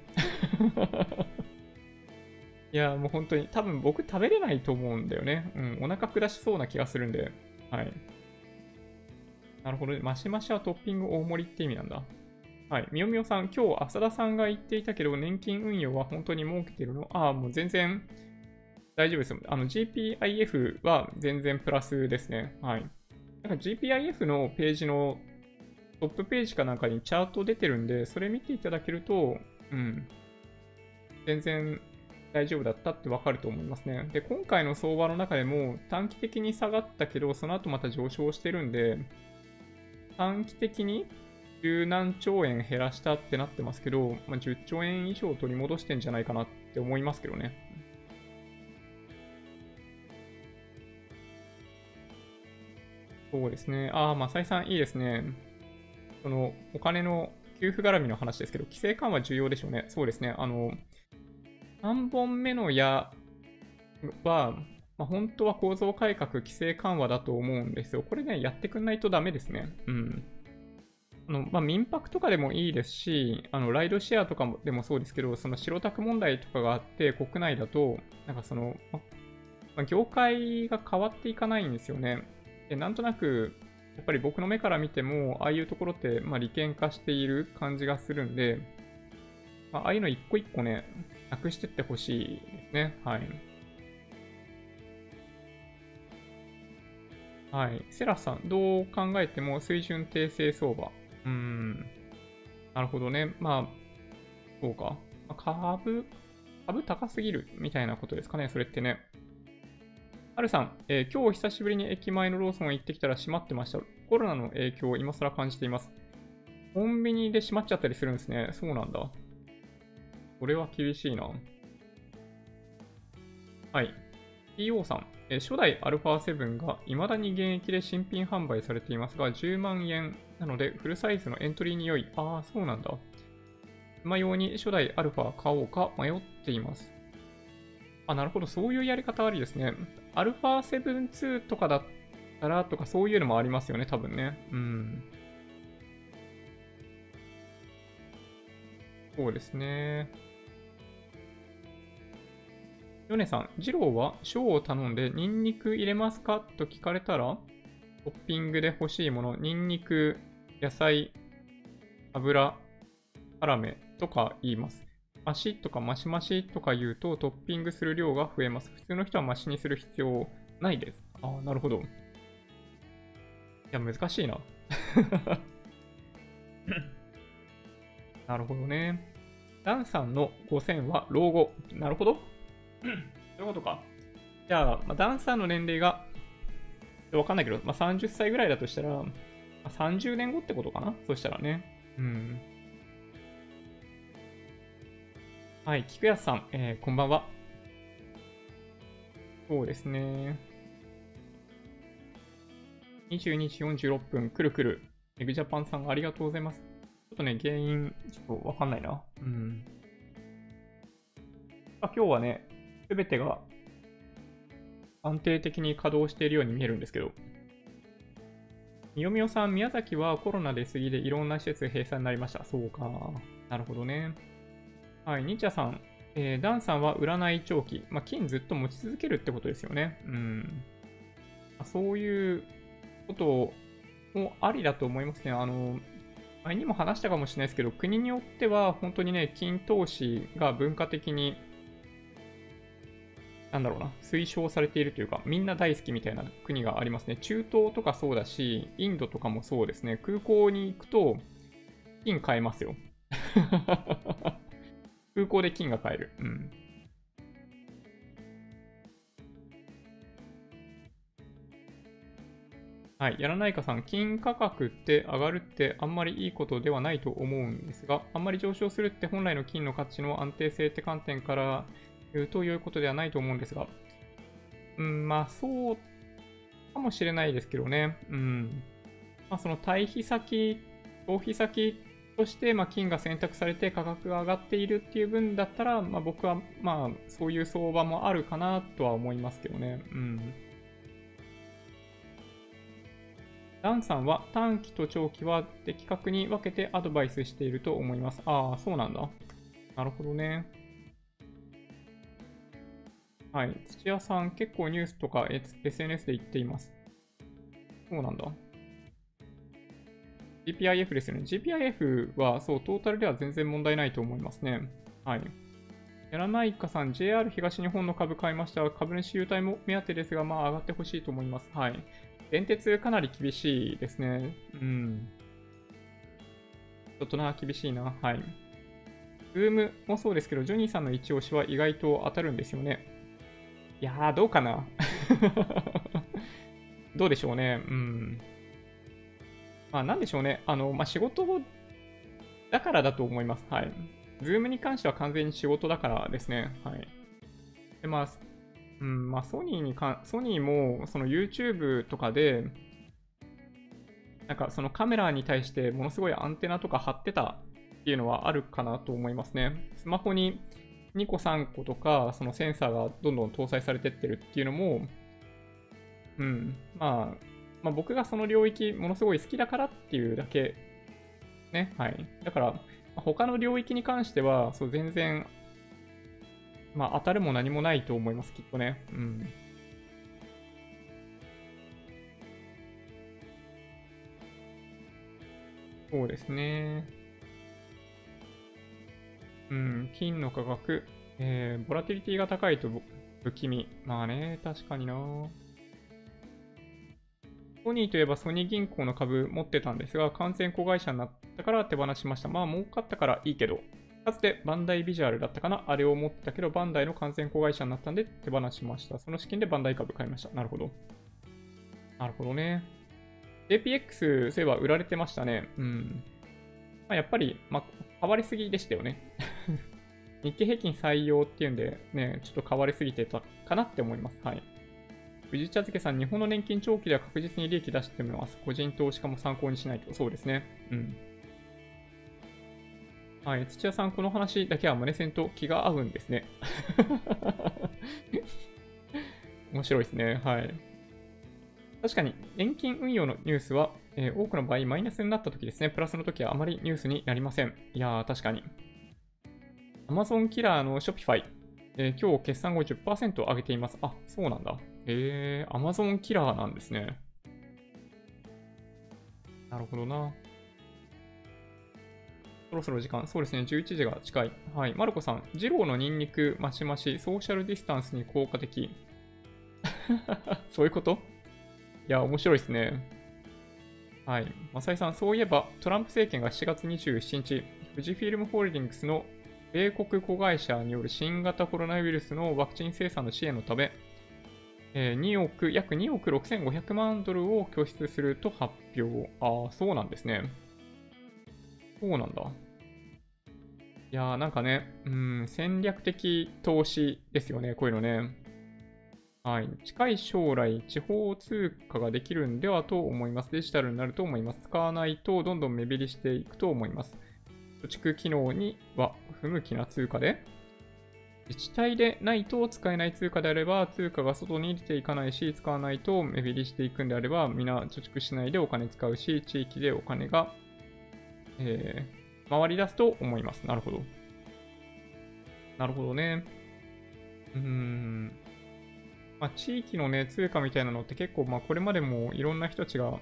S1: いや、もう本当に、多分僕食べれないと思うんだよね。うん、お腹下しそうな気がするんで。はい。なるほどね。マシマシはトッピング大盛りって意味なんだ。はい。みよみよさん、今日、浅田さんが言っていたけど、年金運用は本当に儲けてるの？ああ、もう全然大丈夫ですよ。あの、GPIF は全然プラスですね。はい。なんか GPIF のページのトップページかなんかにチャート出てるんで、それ見ていただけると、うん。全然大丈夫だったってわかると思いますね。で、今回の相場の中でも短期的に下がったけど、その後また上昇してるんで、短期的に十何兆円減らしたってなってますけど、まあ、10兆円以上取り戻してんじゃないかなって思いますけどね。そうですね。ああ、まさいさんいいですね。その、お金の給付絡みの話ですけど、規制緩和重要でしょうね。そうですね。あの、3本目の矢は、まあ、本当は構造改革、規制緩和だと思うんですよ。これね、やってくんないとダメですね。うん。あの、まあ、民泊とかでもいいですし、あの、ライドシェアとかもでもそうですけど、その白タク問題とかがあって、国内だと、なんかその、まあ、業界が変わっていかないんですよね。で、なんとなく、やっぱり僕の目から見ても、ああいうところって、まあ、利権化している感じがするんで、まあ、ああいうの一個一個ね、なくしてってほしいですね。はい。はい。セラさん、どう考えても水準訂正相場。うん。なるほどね。まあ、そうか。株、株高すぎるみたいなことですかね、それってね。はるさん、えー、今日久しぶりに駅前のローソン行ってきたら閉まってました。コロナの影響を今更感じています。コンビニで閉まっちゃったりするんですね。そうなんだ。これは厳しいな。はい。TO さん、初代 α7 が未だに現役で新品販売されていますが、10万円なので、フルサイズのエントリーに良い。ああ、そうなんだ。今用に初代アルファ買おうか迷っています。あ、なるほど。そういうやり方ありですね。アルファ7 2とかだったらとかそういうのもありますよね、多分ね。うん。そうですね。ヨネさん、ジローはショーを頼んでニンニク入れますか？と聞かれたらトッピングで欲しいもの、ニンニク、野菜、油、辛めとか言います。マシとかマシマシとか言うとトッピングする量が増えます。普通の人はマシにする必要ないです。ああ、なるほど。いや、難しいな。なるほどね。ダンさんの5000は老後。なるほど。そういうことか？じゃあ、まあ、ダンサーの年齢がわかんないけど、まあ、30歳ぐらいだとしたら、まあ、30年後ってことかな？そしたらね。うん。はい、菊安さん、えー、こんばんは。そうですね。22時46分、くるくる。エグジャパンさんありがとうございます。ちょっとね、原因、ちょっとわかんないな。うん。あ今日はね、すべてが安定的に稼働しているように見えるんですけど、みよみよさん、宮崎はコロナで過ぎでいろんな施設閉鎖になりました。そうか。なるほどね。はい、ニチャさん、えー、ダンさんは占い長期。まあ、金ずっと持ち続けるってことですよね。うん。そういうこともありだと思いますね。あの、前にも話したかもしれないですけど、国によっては本当にね、金投資が文化的になんだろうな、推奨されているというか、みんな大好きみたいな国がありますね。中東とかそうだし、インドとかもそうですね。空港に行くと、金買えますよ。空港で金が買える。うん。はい。やらないかさん、金価格って上がるってあんまりいいことではないと思うんですが、あんまり上昇するって本来の金の価値の安定性って観点からということではないと思うんですが、うん、まあそうかもしれないですけどね。うん。まあその対比先消費先として、まあ、金が選択されて価格が上がっているっていう分だったら、まあ、僕は、まあ、そういう相場もあるかなとは思いますけどね。うん。ダンさんは短期と長期は的確に分けてアドバイスしていると思います。ああ、そうなんだ。なるほどね。はい。土屋さん、結構ニュースとか SNS で言っています。そうなんだ。GPIF ですよね。GPIF は、そう、トータルでは全然問題ないと思いますね。はい。やらないかさん、JR 東日本の株買いました。株主優待も目当てですが、まあ上がってほしいと思います。はい。電鉄かなり厳しいですね。うん。ちょっとな、厳しいな。はい。ズームもそうですけど、ジョニーさんの一押しは意外と当たるんですよね。いやー、どうかな？どうでしょうね。うん。まあ、なんでしょうね。あの、まあ、仕事だからだと思います。はい。ズームに関しては完全に仕事だからですね。はい。で、まあ、うん、まあ、ソニーにか、ソニーも、その YouTube とかで、なんかそのカメラに対してものすごいアンテナとか貼ってたっていうのはあるかなと思いますね。スマホに2個3個とか、そのセンサーがどんどん搭載されてってるっていうのも、うん、まあ、まあ、僕がその領域ものすごい好きだからっていうだけ、ね、はい。だから、他の領域に関しては、そう、全然、まあ、当たるも何もないと思います、きっとね。うん。そうですね。うん、金の価格、えー、ボラティリティが高いと不気味。まあね、確かになソニーといえばソニー銀行の株持ってたんですが、完全子会社になったから手放しました。まあ儲かったからいいけど、かつてバンダイビジュアルだったかなあれを持ってたけど、バンダイの完全子会社になったんで手放しました。その資金でバンダイ株買いました。なるほど。なるほどね。JPX、そういえば売られてましたね。うん。まあ、やっぱり、まあ、変わりすぎでしたよね。日経平均採用っていうんで、ね、ちょっと変わりすぎてたかなって思います。はい。藤茶漬さん、日本の年金長期では確実に利益出してます。個人投資家も参考にしないと。そうですね。うん。はい。土屋さん、この話だけはマネセンと気が合うんですね。面白いですね。はい。確かに、年金運用のニュースは、えー、多くの場合、マイナスになった時ですね。プラスの時はあまりニュースになりません。いやー、確かに。Amazon キラーの Shopify、えー、今日決算後10%上げています。あ、そうなんだ。えー、Amazon キラーなんですね。なるほどな。そろそろ時間。そうですね。11時が近い。はい。マルコさん。二郎のニンニクマシマシ、ソーシャルディスタンスに効果的。そういうこと？いや、面白いですね。はい。マサイさん、そういえば、トランプ政権が7月27日、富士フィルムホールディングスの米国子会社による新型コロナウイルスのワクチン生産の支援のため、え2億、約2億6500万ドルを拠出すると発表。ああ、そうなんですね。そうなんだ。いやーなんかね、うん、戦略的投資ですよね、こういうのね。はい。近い将来、地方通貨ができるんではと思います。デジタルになると思います。使わないとどんどん目減りしていくと思います。貯蓄機能には不向きな通貨で、自治体でないと使えない通貨であれば、通貨が外に出ていかないし、使わないと目減りしていくんであれば、皆貯蓄しないでお金使うし、地域でお金が、えー、回り出すと思います。なるほど。なるほどね。うーん。まあ、地域のね、通貨みたいなのって結構、まあ、これまでもいろんな人たちが、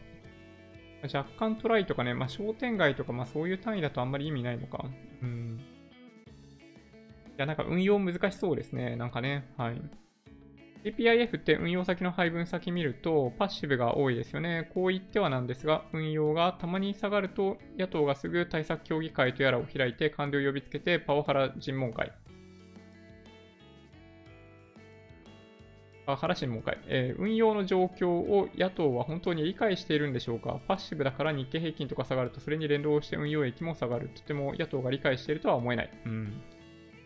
S1: 若干トライとかね、まあ、商店街とか、まあ、そういう単位だとあんまり意味ないのか。うん。いや、なんか運用難しそうですね。なんかね、はい。CPIF って運用先の配分先見ると、パッシブが多いですよね。こう言ってはなんですが、運用がたまに下がると、野党がすぐ対策協議会とやらを開いて、官僚を呼びつけて、パワハラ尋問会。原新聞会、えー、運用の状況を野党は本当に理解しているんでしょうか？パッシブだから日経平均とか下がると、それに連動して運用益も下がる。とても野党が理解しているとは思えない。うん。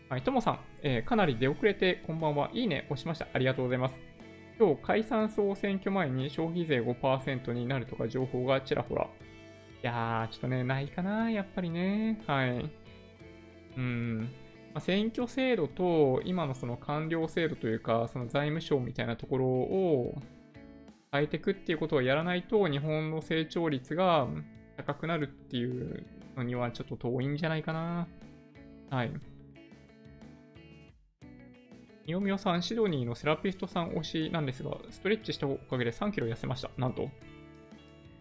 S1: はい、ともさん、えー、かなり出遅れて、こんばんは。いいね、押しました。ありがとうございます。今日、解散総選挙前に消費税5%になるとか情報がちらほら。いやー、ちょっとね、ないかな、やっぱりね。はい。うん。ま、選挙制度と、今のその官僚制度というか、その財務省みたいなところを変えていくっていうことをやらないと、日本の成長率が高くなるっていうのにはちょっと遠いんじゃないかな。はい。みよみよさん、シドニーのセラピストさん推しなんですが、ストレッチしたおかげで3キロ痩せました。なんと。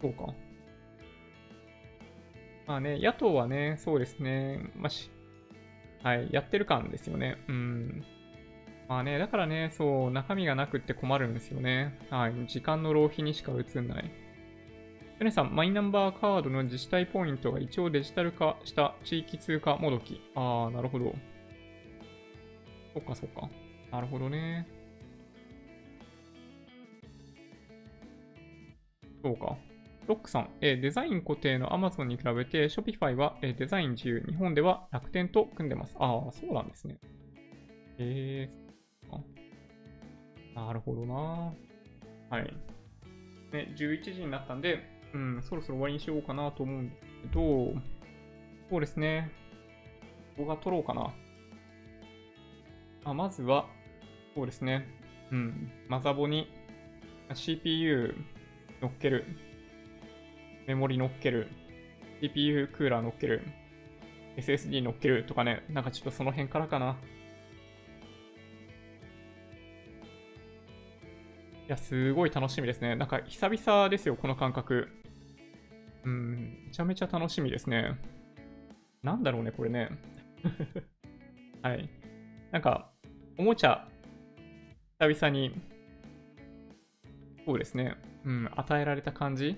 S1: そうか。まあね、野党はね、そうですね。まあ、し、はい、やってる感ですよね。うん。まあね、だからね、そう、中身がなくって困るんですよね。はい、時間の浪費にしか映んない。ヨネさん、マイナンバーカードの自治体ポイントが一応デジタル化した地域通貨もどき。ああ、なるほど。そっかそっか。なるほどね。そうか。ロックさん、えデザイン固定の Amazon に比べて Shopify は、えデザイン自由。日本では楽天と組んでます。ああ、そうなんですね。えー、なるほどな。はい。ね、11時になったんで、うん、そろそろ終わりにしようかなと思うんですけど、そうですね。動画撮ろうかな。あまずは、そうですね。うん。マザボに CPU 乗っける。メモリ乗っける。CPU クーラー乗っける。SSD 乗っけるとかね。なんかちょっとその辺からかな。いや、すごい楽しみですね。なんか久々ですよ、この感覚。うん、めちゃめちゃ楽しみですね。なんだろうね、これね。はい。なんか、おもちゃ久々に、そうですね、うん、与えられた感じ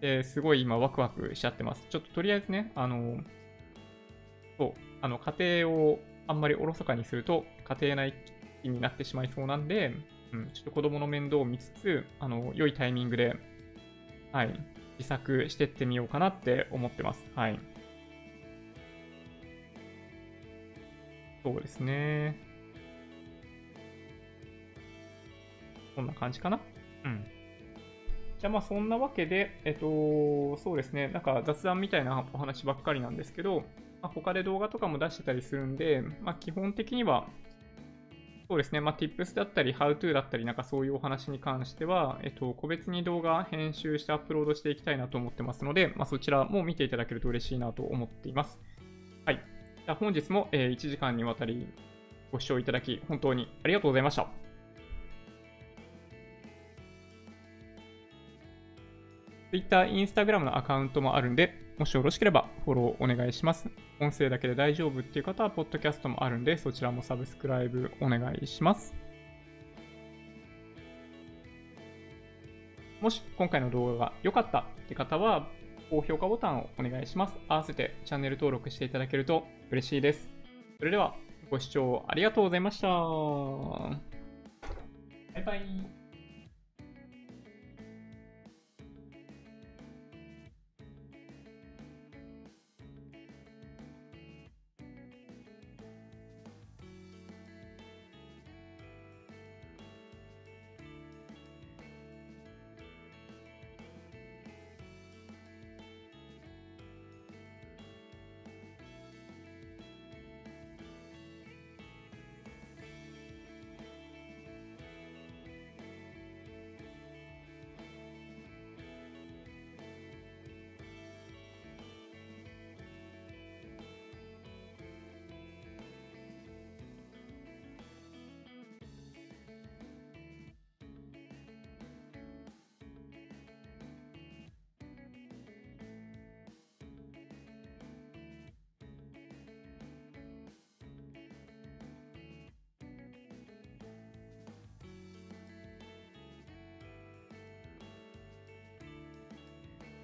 S1: ですごい今ワクワクしちゃってます。ちょっととりあえずね、あの、そう、あの、家庭をあんまりおろそかにすると、家庭内になってしまいそうなんで、うん、ちょっと子供の面倒を見つつ、あの、良いタイミングで、はい、自作してってみようかなって思ってます。はい。そうですね。こんな感じかな。うん。じゃあまあそんなわけで、えっと、そうですね、なんか雑談みたいなお話ばっかりなんですけど、まあ、他で動画とかも出してたりするんで、まあ基本的には、そうですね、まあ tips だったり、how to だったり、なんかそういうお話に関しては、えっと、個別に動画編集してアップロードしていきたいなと思ってますので、まあそちらも見ていただけると嬉しいなと思っています。はい。じゃあ本日も、1時間にわたりご視聴いただき、本当にありがとうございました。Twitter、Instagram のアカウントもあるんで、もしよろしければフォローお願いします。音声だけで大丈夫っていう方は、ポッドキャストもあるんで、そちらもサブスクライブお願いします。もし今回の動画が良かったって方は、高評価ボタンをお願いします。合わせてチャンネル登録していただけると嬉しいです。それでは、ご視聴ありがとうございました。バイバイ。